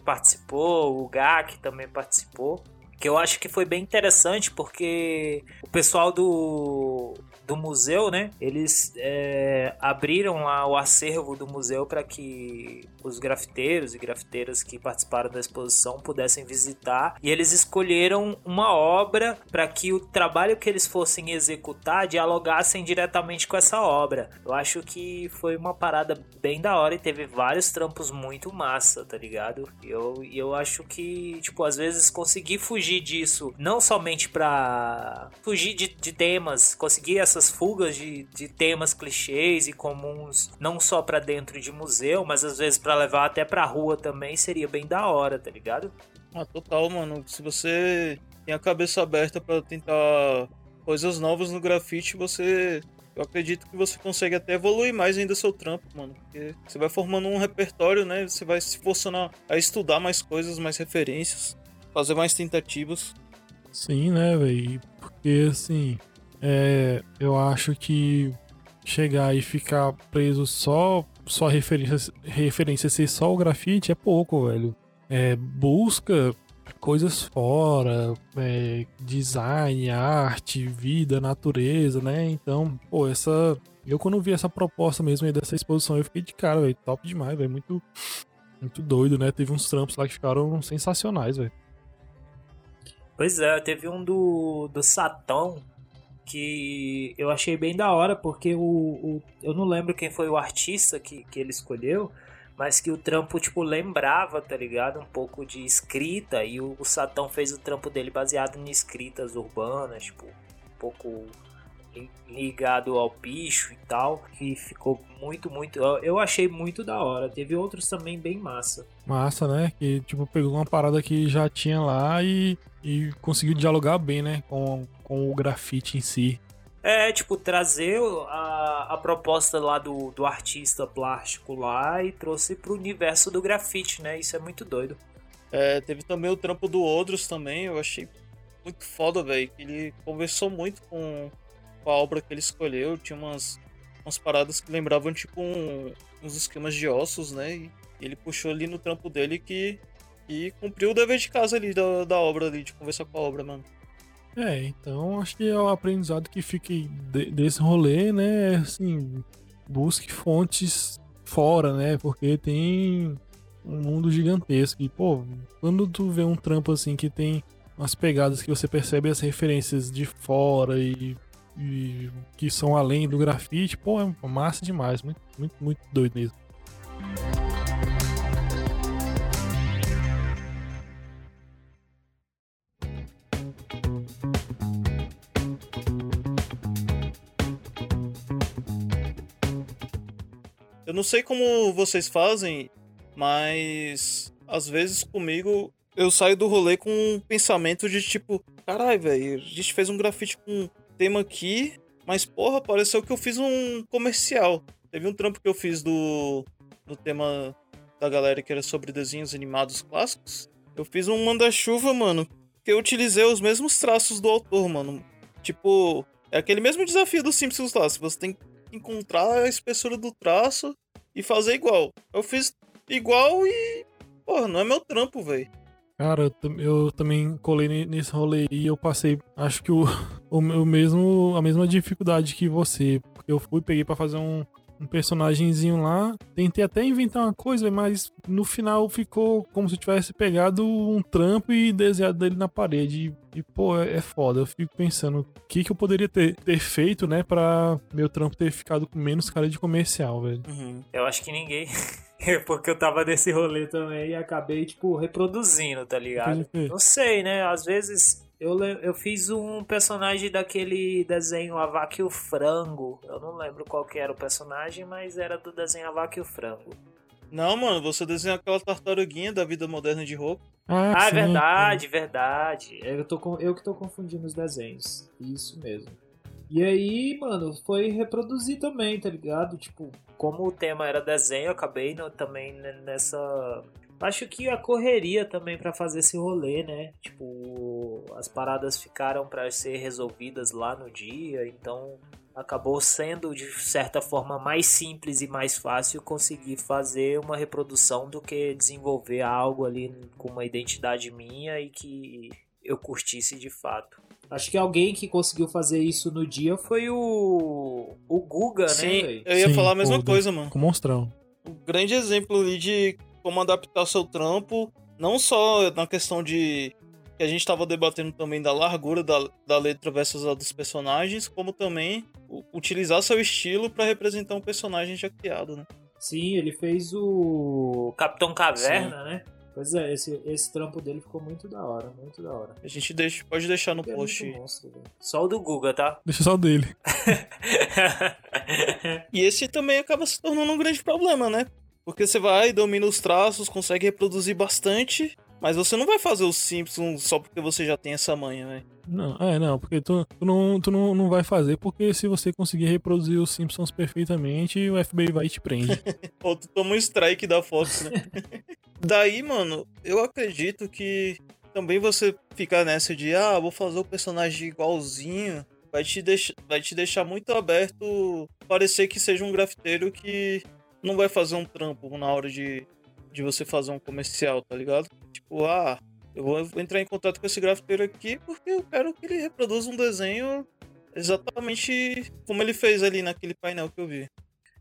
participou, o GAC também participou, que eu acho que foi bem interessante porque o pessoal do, do museu, né? Eles é, abriram lá o acervo do museu para que os grafiteiros e grafiteiras que participaram da exposição pudessem visitar e eles escolheram uma obra para que o trabalho que eles fossem executar dialogassem diretamente com essa obra. Eu acho que foi uma parada bem da hora e teve vários trampos muito massa, tá ligado? E eu, eu acho que, tipo, às vezes conseguir fugir disso, não somente pra fugir de, de temas, conseguir essas fugas de, de temas clichês e comuns, não só pra dentro de museu, mas às vezes pra levar até pra rua também, seria bem da hora, tá ligado? Ah, total, mano. Se você tem a cabeça aberta pra tentar coisas novas no grafite, você. Eu acredito que você consegue até evoluir mais ainda seu trampo, mano. Porque você vai formando um repertório, né? Você vai se forçando a- a estudar mais coisas, mais referências, fazer mais tentativas. Sim, né, velho? Porque, assim, é, eu acho que chegar e ficar preso só, só referência, referência ser só o grafite é pouco, velho. É, busca coisas fora, é, design, arte, vida, natureza, né? Então, pô, essa. Eu quando vi essa proposta mesmo aí dessa exposição, eu fiquei de cara, velho. Top demais, velho. Muito, muito doido, né? Teve uns trampos lá que ficaram sensacionais, velho. Pois é, teve um do, do Satão que eu achei bem da hora, porque o, o- eu não lembro quem foi o artista que, que ele escolheu, mas que o trampo, tipo, lembrava, tá ligado? Um pouco de escrita, e o, o Satão fez o trampo dele baseado em escritas urbanas, tipo, um pouco ligado ao bicho e tal, que ficou muito, muito. Eu achei muito da hora. Teve outros também bem massa. Massa, né? Que tipo, pegou uma parada que já tinha lá e, e conseguiu dialogar bem, né? Com, com o grafite em si. É, tipo, trazer a, a proposta lá do, do artista plástico lá e trouxe pro universo do grafite, né? Isso é muito doido. É, teve também o trampo do Odros também, eu achei muito foda, velho. Ele conversou muito com, com, a obra que ele escolheu. Tinha umas, umas paradas que lembravam, tipo, um, uns esquemas de ossos, né? E ele puxou ali no trampo dele que, que cumpriu o dever de casa ali da, da obra ali, de conversar com a obra, mano. É, então acho que é o aprendizado que de, desse rolê, né? Assim, busque fontes fora, né? Porque tem um mundo gigantesco. E, pô, quando tu vê um trampo assim que tem umas pegadas que você percebe as referências de fora e, e que são além do grafite, pô, é massa demais. Muito, muito, muito doido mesmo. Não sei como vocês fazem, mas às vezes comigo eu saio do rolê com um pensamento de tipo, caralho, velho, a gente fez um grafite com um tema aqui, mas porra, pareceu que eu fiz um comercial. Teve um trampo que eu fiz do, do tema da galera que era sobre desenhos animados clássicos. Eu fiz um manda-chuva, mano, que eu utilizei os mesmos traços do autor, mano. Tipo, é aquele mesmo desafio dos Simpsons lá. Se você tem encontrar a espessura do traço e fazer igual. Eu fiz igual e. Porra, não é meu trampo, velho. Cara, eu, também colei nesse rolê e eu passei, acho que o, [LAUGHS] o, o, mesmo, a mesma dificuldade que você. Porque eu fui, peguei para fazer um, um personagemzinho lá. Tentei até inventar uma coisa, mas no final ficou como se tivesse pegado um trampo e desenhado dele na parede. E, pô, é, é foda. Eu fico pensando o que, que eu poderia ter, ter feito, né, pra meu trampo ter ficado com menos cara de comercial, velho. Uhum. Eu acho que ninguém. [LAUGHS] [LAUGHS] Porque eu tava nesse rolê também e acabei, tipo, reproduzindo, tá ligado? Não sei, né? Às vezes eu, eu fiz um personagem daquele desenho A Vaca e o Frango. Eu não lembro qual que era o personagem, mas era do desenho A Vaca e o Frango. Não, mano, você desenhou aquela tartaruguinha da vida moderna de roupa. Ah, ah é verdade, verdade. Eu, tô, eu que tô confundindo os desenhos. Isso mesmo. E aí, mano, foi reproduzir também, tá ligado? Tipo, como o tema era desenho, eu acabei no, também nessa Acho que a correria também para fazer esse rolê, né? Tipo, as paradas ficaram para ser resolvidas lá no dia, então acabou sendo de certa forma mais simples e mais fácil conseguir fazer uma reprodução do que desenvolver algo ali com uma identidade minha e que eu curtisse de fato. Acho que alguém que conseguiu fazer isso no dia foi o o Guga, Sim, né? Sim, eu ia Sim, falar a mesma coisa, mano. Com monstrão. Um grande exemplo ali de como adaptar seu trampo, não só na questão de que a gente estava debatendo também da largura da, da letra versus a dos personagens, como também utilizar seu estilo para representar um personagem já criado, né? Sim, ele fez o Capitão Caverna, Sim. né? Pois é, esse, esse trampo dele ficou muito da hora, muito da hora. A gente deixa, pode deixar no é post. Monstro, só o do Guga, tá? [LAUGHS] Deixa só o dele. [LAUGHS] e esse também acaba se tornando um grande problema, né? Porque você vai, domina os traços, consegue reproduzir bastante, mas você não vai fazer os Simpsons só porque você já tem essa manha, né? Não, é, não, porque tu, tu, não, tu não, não vai fazer, porque se você conseguir reproduzir os Simpsons perfeitamente, o FBI vai e te prende. [LAUGHS] Ou tu toma um strike da Fox, né? Daí, mano, eu acredito que também você ficar nessa de, ah, vou fazer o personagem igualzinho, vai te, deix vai te deixar muito aberto parecer que seja um grafiteiro que não vai fazer um trampo na hora de, de você fazer um comercial, tá ligado? Tipo, ah, eu vou entrar em contato com esse grafiteiro aqui porque eu quero que ele reproduza um desenho exatamente como ele fez ali naquele painel que eu vi.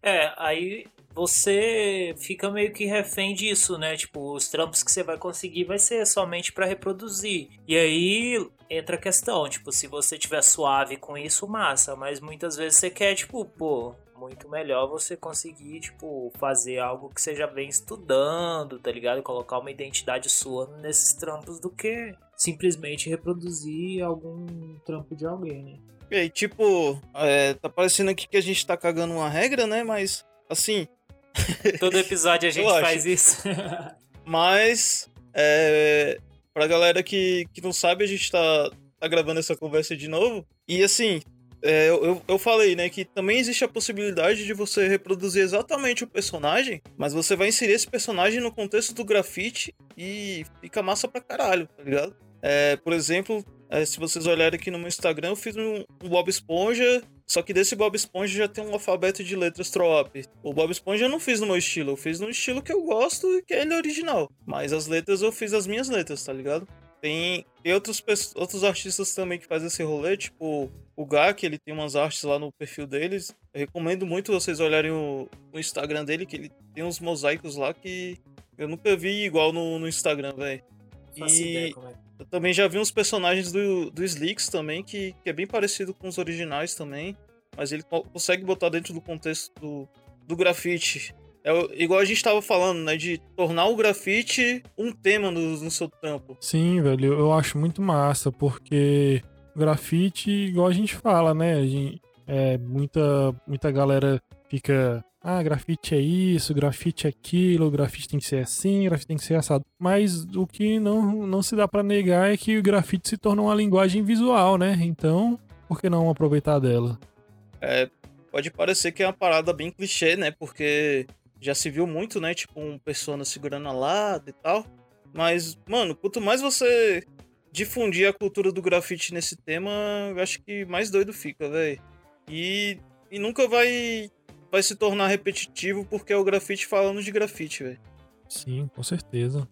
É, aí você fica meio que refém disso, né? Tipo, os trampos que você vai conseguir vai ser somente para reproduzir. E aí entra a questão, tipo, se você tiver suave com isso, massa, mas muitas vezes você quer, tipo, pô, muito melhor você conseguir, tipo, fazer algo que seja bem estudando, tá ligado? Colocar uma identidade sua nesses trampos do que simplesmente reproduzir algum trampo de alguém, né? E aí, tipo, é, tá parecendo aqui que a gente tá cagando uma regra, né? Mas, assim. [LAUGHS] Todo episódio a gente faz isso. [LAUGHS] Mas, é, pra galera que, que não sabe, a gente tá, tá gravando essa conversa de novo. E, assim, é, eu, eu- eu falei, né, que também existe a possibilidade de você reproduzir exatamente o personagem, mas você vai inserir esse personagem no contexto do grafite e fica massa pra caralho, tá ligado? É, por exemplo, é, se vocês olharem aqui no meu Instagram, eu fiz um, um Bob Esponja, só que desse Bob Esponja já tem um alfabeto de letras Trop. O Bob Esponja eu não fiz no meu estilo, eu fiz no estilo que eu gosto e que é ele original. Mas as letras eu fiz as minhas letras, tá ligado? Tem, tem outros, outros artistas também que fazem esse rolê, tipo o Gak, ele tem umas artes lá no perfil deles. Eu recomendo muito vocês olharem o, o Instagram dele, que ele tem uns mosaicos lá que eu nunca vi igual no, no Instagram, velho. Faço E- ideia como é. Eu também já vi uns personagens do, do Slicks também, que, que é bem parecido com os originais também. Mas ele co- consegue botar dentro do contexto do, do grafite. É igual a gente tava falando, né? De tornar o grafite um tema no, no seu trampo. Sim, velho, eu acho muito massa, porque grafite, igual a gente fala, né? A gente, é, muita, muita galera fica. Ah, grafite é isso, grafite é aquilo, grafite tem que ser assim, grafite tem que ser assado. Mas o que não, não se dá pra negar é que o grafite se torna uma linguagem visual, né? Então, por que não aproveitar dela? Pode parecer que é uma parada bem clichê, né? Porque já se viu muito, né? Tipo, um persona segurando a lata e tal. Mas, mano, quanto mais você difundir a cultura do grafite nesse tema, eu acho que mais doido fica, velho. E, e nunca vai, vai se tornar repetitivo porque é o grafite falando de grafite, velho. Sim, com certeza.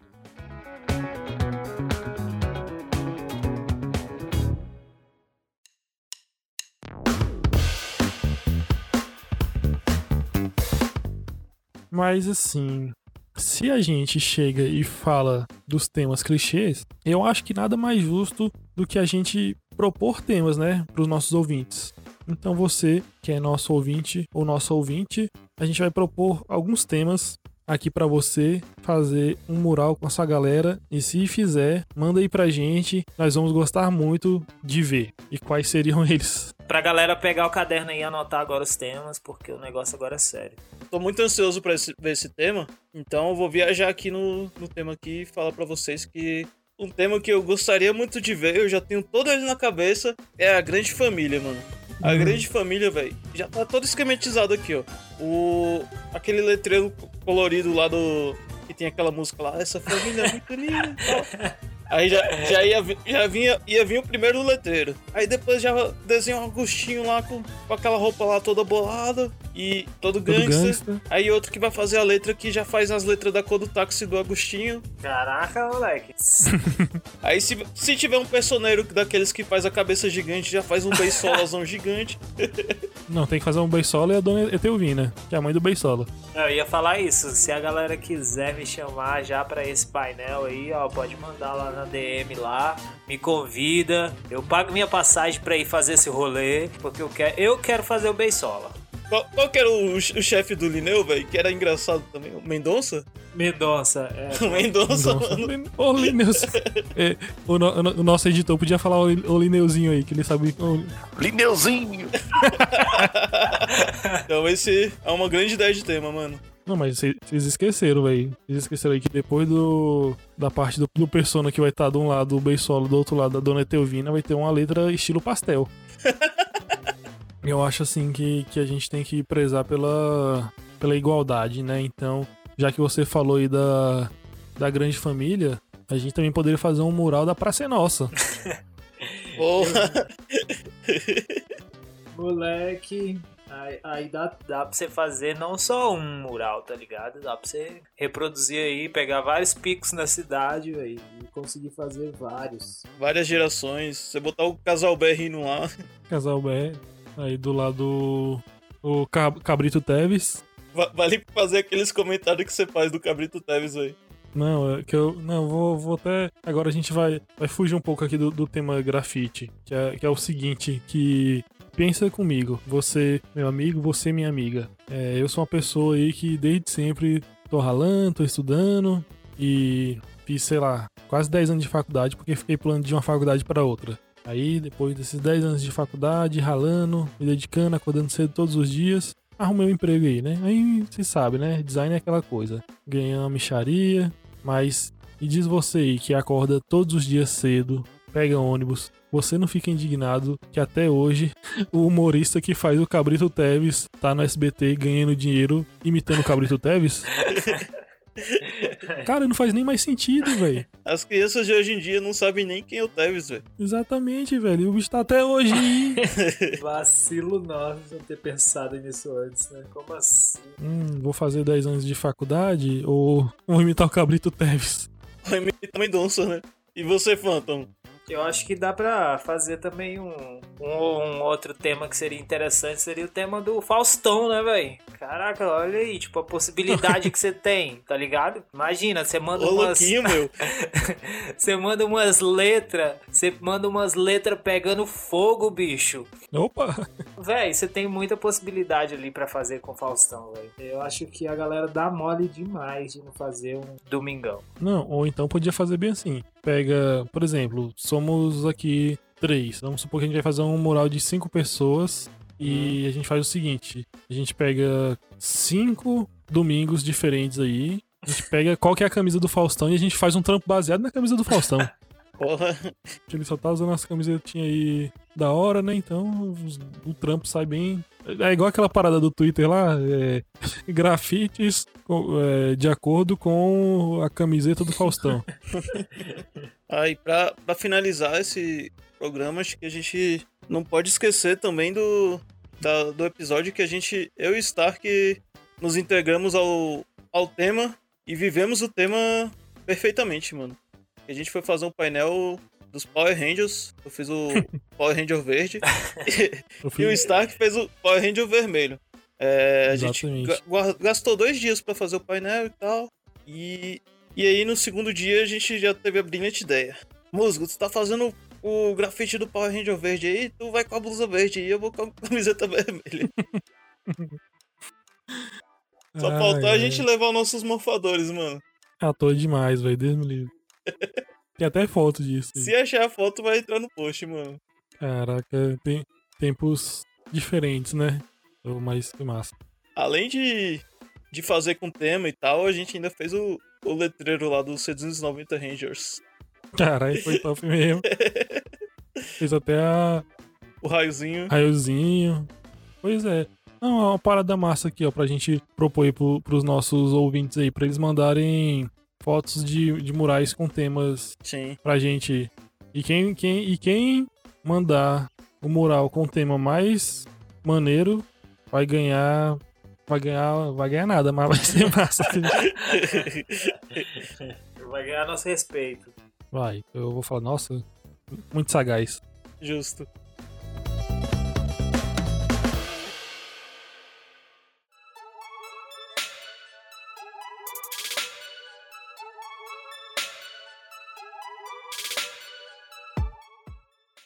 Mas assim, se a gente chega e fala dos temas clichês, eu acho que nada mais justo do que a gente propor temas, né, para os nossos ouvintes. Então você, que é nosso ouvinte ou nosso ouvinte, a gente vai propor alguns temas aqui pra você fazer um mural com a sua galera e se fizer, manda aí pra gente, nós vamos gostar muito de ver. E quais seriam [LAUGHS] eles? Pra galera pegar o caderno e anotar agora os temas, porque o negócio agora é sério. Tô muito ansioso pra esse- ver esse tema, então eu vou viajar aqui no, no tema aqui e falar pra vocês que um tema que eu gostaria muito de ver, eu já tenho todo ele na cabeça, é a grande família, mano. A Hum. grande família, velho, já tá todo esquematizado aqui, ó. O aquele letreiro colorido lá do que tem aquela música lá, essa família é muito linda. [LAUGHS] Aí já, já, ia, já vinha, ia vir o primeiro letreiro. Aí depois já desenha um Agostinho lá com, com aquela roupa lá toda bolada e todo Tudo gangster. gangsta. Aí outro que vai fazer a letra que já faz as letras da cor do táxi do Agostinho. Caraca, moleque. [LAUGHS] Aí se, se tiver um personeiro daqueles que faz a cabeça gigante, já faz um beisolazão [LAUGHS] gigante. Não, tem que fazer um Beisola e a dona Etelvina, que é a mãe do Beisola. Eu ia falar isso. Se a galera quiser me chamar já pra esse painel aí, ó, pode mandar lá na DM lá, me convida. Eu pago minha passagem pra ir fazer esse rolê, porque eu quero, eu quero fazer o Beisola. Qual, qual que era o, o chefe do Lineu, velho? Que era engraçado também. O Mendonça? Mendonça, é. [LAUGHS] O Mendonça, mano. Ô, Lineus. [LAUGHS] É, o, no- o nosso editor podia falar o, o Lineuzinho aí, que ele sabe. o- Lineuzinho! [LAUGHS] Então esse é uma grande ideia de tema, mano. Não, mas cê- vocês esqueceram, velho. Vocês esqueceram aí que depois do da parte do, do persona que vai estar de um lado o Beisola, do outro lado da dona Etelvina, vai ter uma letra estilo pastel. [LAUGHS] Eu acho assim que, que a gente tem que prezar pela, pela igualdade, né? Então, já que você falou aí da, da grande família, a gente também poderia fazer um mural da Praça é Nossa. [LAUGHS] Porra. Moleque. Aí, aí dá. Dá pra você fazer não só um mural, tá ligado? Dá pra você reproduzir aí, pegar vários picos na cidade, velho. E consegui fazer vários. Várias gerações. Você botar o casal B rindo lá. Casal B, aí do lado o Cab- Cabrito Teves. Va- Vale fazer aqueles comentários que você faz do Cabrito Teves, velho. Não, é que eu. Não, vou, vou até. Agora a gente vai, vai fugir um pouco aqui do, do tema grafite. Que é, que é o seguinte: que. Pensa comigo, você, meu amigo, você, minha amiga. É, eu sou uma pessoa aí que desde sempre tô ralando, tô estudando e fiz, sei lá, quase 10 anos de faculdade porque fiquei pulando de uma faculdade para outra. Aí, depois desses 10 anos de faculdade, ralando, me dedicando, acordando cedo todos os dias, arrumei um emprego aí, né? Aí, você sabe, né? Design é aquela coisa. Ganhei uma micharia, mas... E diz você aí que acorda todos os dias cedo, pega ônibus, você não fica indignado que até hoje o humorista que faz o Cabrito Teves tá no SBT ganhando dinheiro imitando o Cabrito Teves? [LAUGHS] Cara, não faz nem mais sentido, velho. As crianças de hoje em dia não sabem nem quem é o Tevez, velho. Exatamente, velho. E o bicho tá até hoje. [LAUGHS] Vacilo nosso não ter pensado nisso antes, né? Como assim? hum, vou fazer 10 anos de faculdade ou vou imitar o Cabrito Teves? Vai imitar Mendonça, né? E você, Phantom? Eu acho que dá pra fazer também um, um, um outro tema que seria interessante, seria o tema do Faustão, né, velho? Caraca, olha aí, tipo, a possibilidade que você [LAUGHS] tem, tá ligado? Imagina, você manda Ô, umas... meu. [LAUGHS] Você manda umas letras, você manda umas letras pegando fogo, bicho. Opa! Véi, você tem muita possibilidade ali pra fazer com o Faustão, velho. Eu acho que a galera dá mole demais de não fazer um. Domingão. Não, ou então podia fazer bem assim. Pega, por exemplo, somos aqui três. Vamos supor que a gente vai fazer um mural de cinco pessoas e a gente faz o seguinte: a gente pega cinco domingos diferentes aí. A gente pega qual que é a camisa do Faustão e a gente faz um trampo baseado na camisa do Faustão. [LAUGHS] Porra. Ele só tá usando as camisetinhas aí da hora, né? Então o trampo sai bem. É igual aquela parada do Twitter lá, é, grafites é, de acordo com a camiseta do Faustão. [LAUGHS] Aí, pra, pra finalizar esse programa, acho que a gente não pode esquecer também do, da- do episódio que a gente, eu e Stark, nos integramos ao, ao tema e vivemos o tema perfeitamente, mano. A gente foi fazer um painel dos Power Rangers, eu fiz o [LAUGHS] Power Ranger verde [LAUGHS] Eu e o Stark fez o Power Ranger vermelho. É, a gente gastou dois dias pra fazer o painel e tal. E, e aí no segundo dia a gente já teve a brilhante ideia. Musgo, tu tá fazendo o grafite do Power Ranger verde aí, tu vai com a blusa verde e eu vou com a [LAUGHS] camiseta vermelha. Só Ai, faltou a ai. gente levar os nossos morfadores, mano. Ator demais, velho. Deus me livre. Tem até foto disso. aí. Se achar a foto, vai entrar no post, mano. Caraca, tem tempos diferentes, né? Mas que massa. Além de, de fazer com tema e tal, a gente ainda fez o, o letreiro lá dos 790 Rangers. Caralho, foi top mesmo. [LAUGHS] Fez até a O raiozinho. raiozinho. Pois é. Não, é uma parada massa aqui, ó, pra gente propor aí pro, pros nossos ouvintes aí, pra eles mandarem fotos de, de murais com temas Sim. pra gente. E quem, quem, e quem mandar o mural com o tema mais maneiro vai ganhar. Vai ganhar. Vai ganhar nada, mas vai ser massa. [LAUGHS] [LAUGHS] Vai ganhar nosso respeito. Vai, eu vou falar, nossa, muito sagaz. Justo.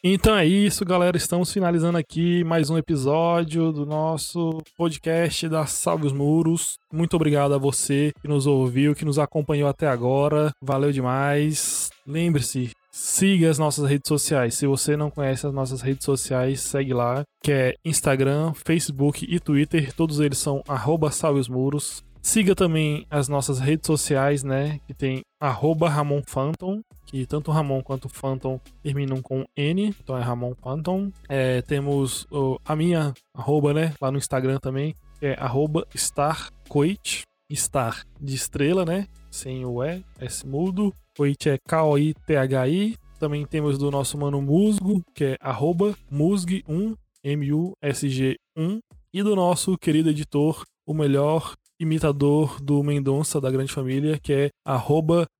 Então é isso, galera. Estamos finalizando aqui mais um episódio do nosso podcast da Salve os Muros. Muito obrigado a você que nos ouviu, que nos acompanhou até agora. Valeu demais. Lembre-se, siga as nossas redes sociais. Se você não conhece as nossas redes sociais, segue lá, que é Instagram, Facebook e Twitter. Todos eles são Salve os Muros. Siga também as nossas redes sociais, né? Que tem arroba Ramon Phantom, que tanto Ramon quanto Phantom terminam com N, então é Ramon Phantom. É, temos o- a minha arroba, né? Lá no Instagram também, é arroba StarCoit. Star de estrela, né? Sem o E, S mudo. Coit é K-O-I-T-H-I. Também temos do nosso mano Musgo, que é arroba Musg1, M-U-S-G-1. E do nosso querido editor, o melhor imitador do Mendonça da Grande Família, que é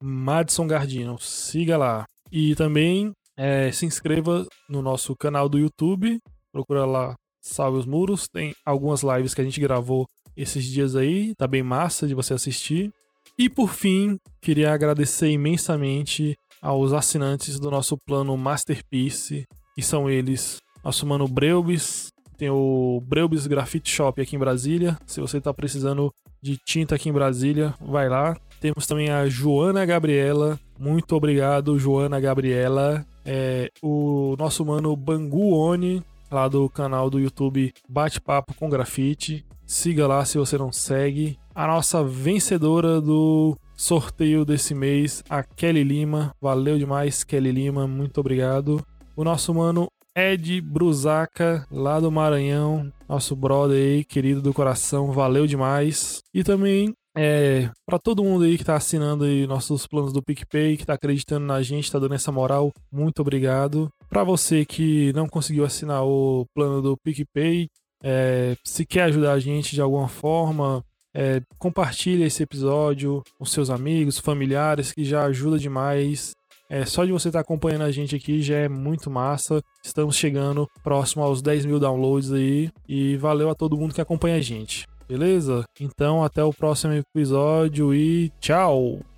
Madison Gardino. Siga lá. E também é, se inscreva no nosso canal do YouTube. Procura lá Salve os Muros. Tem algumas lives que a gente gravou esses dias aí. Tá bem massa de você assistir. E por fim, queria agradecer imensamente aos assinantes do nosso plano Masterpiece, que são eles, nosso mano Breubis, tem o Breubis Graffiti Shop aqui em Brasília. Se você tá precisando de tinta aqui em Brasília, vai lá. Temos também a Joana Gabriela. Muito obrigado, Joana Gabriela. é, o nosso mano Bangu Oni, lá do canal do YouTube Bate-Papo com Grafite. Siga lá se você não segue. A nossa vencedora do sorteio desse mês, a Kelly Lima. Valeu demais, Kelly Lima. Muito obrigado. O nosso mano Ed Brusaca, lá do Maranhão. Nosso brother aí, querido do coração. Valeu demais. E também é, para todo mundo aí que tá assinando aí nossos planos do PicPay, que tá acreditando na gente, tá dando essa moral, muito obrigado. Para você que não conseguiu assinar o plano do PicPay, é, se quer ajudar a gente de alguma forma, é, compartilhe esse episódio com seus amigos, familiares, que já ajuda demais. É, só de você estar tá acompanhando a gente aqui já é muito massa. Estamos chegando próximo aos 10 mil downloads aí. E valeu a todo mundo que acompanha a gente. Beleza? Então até o próximo episódio e tchau!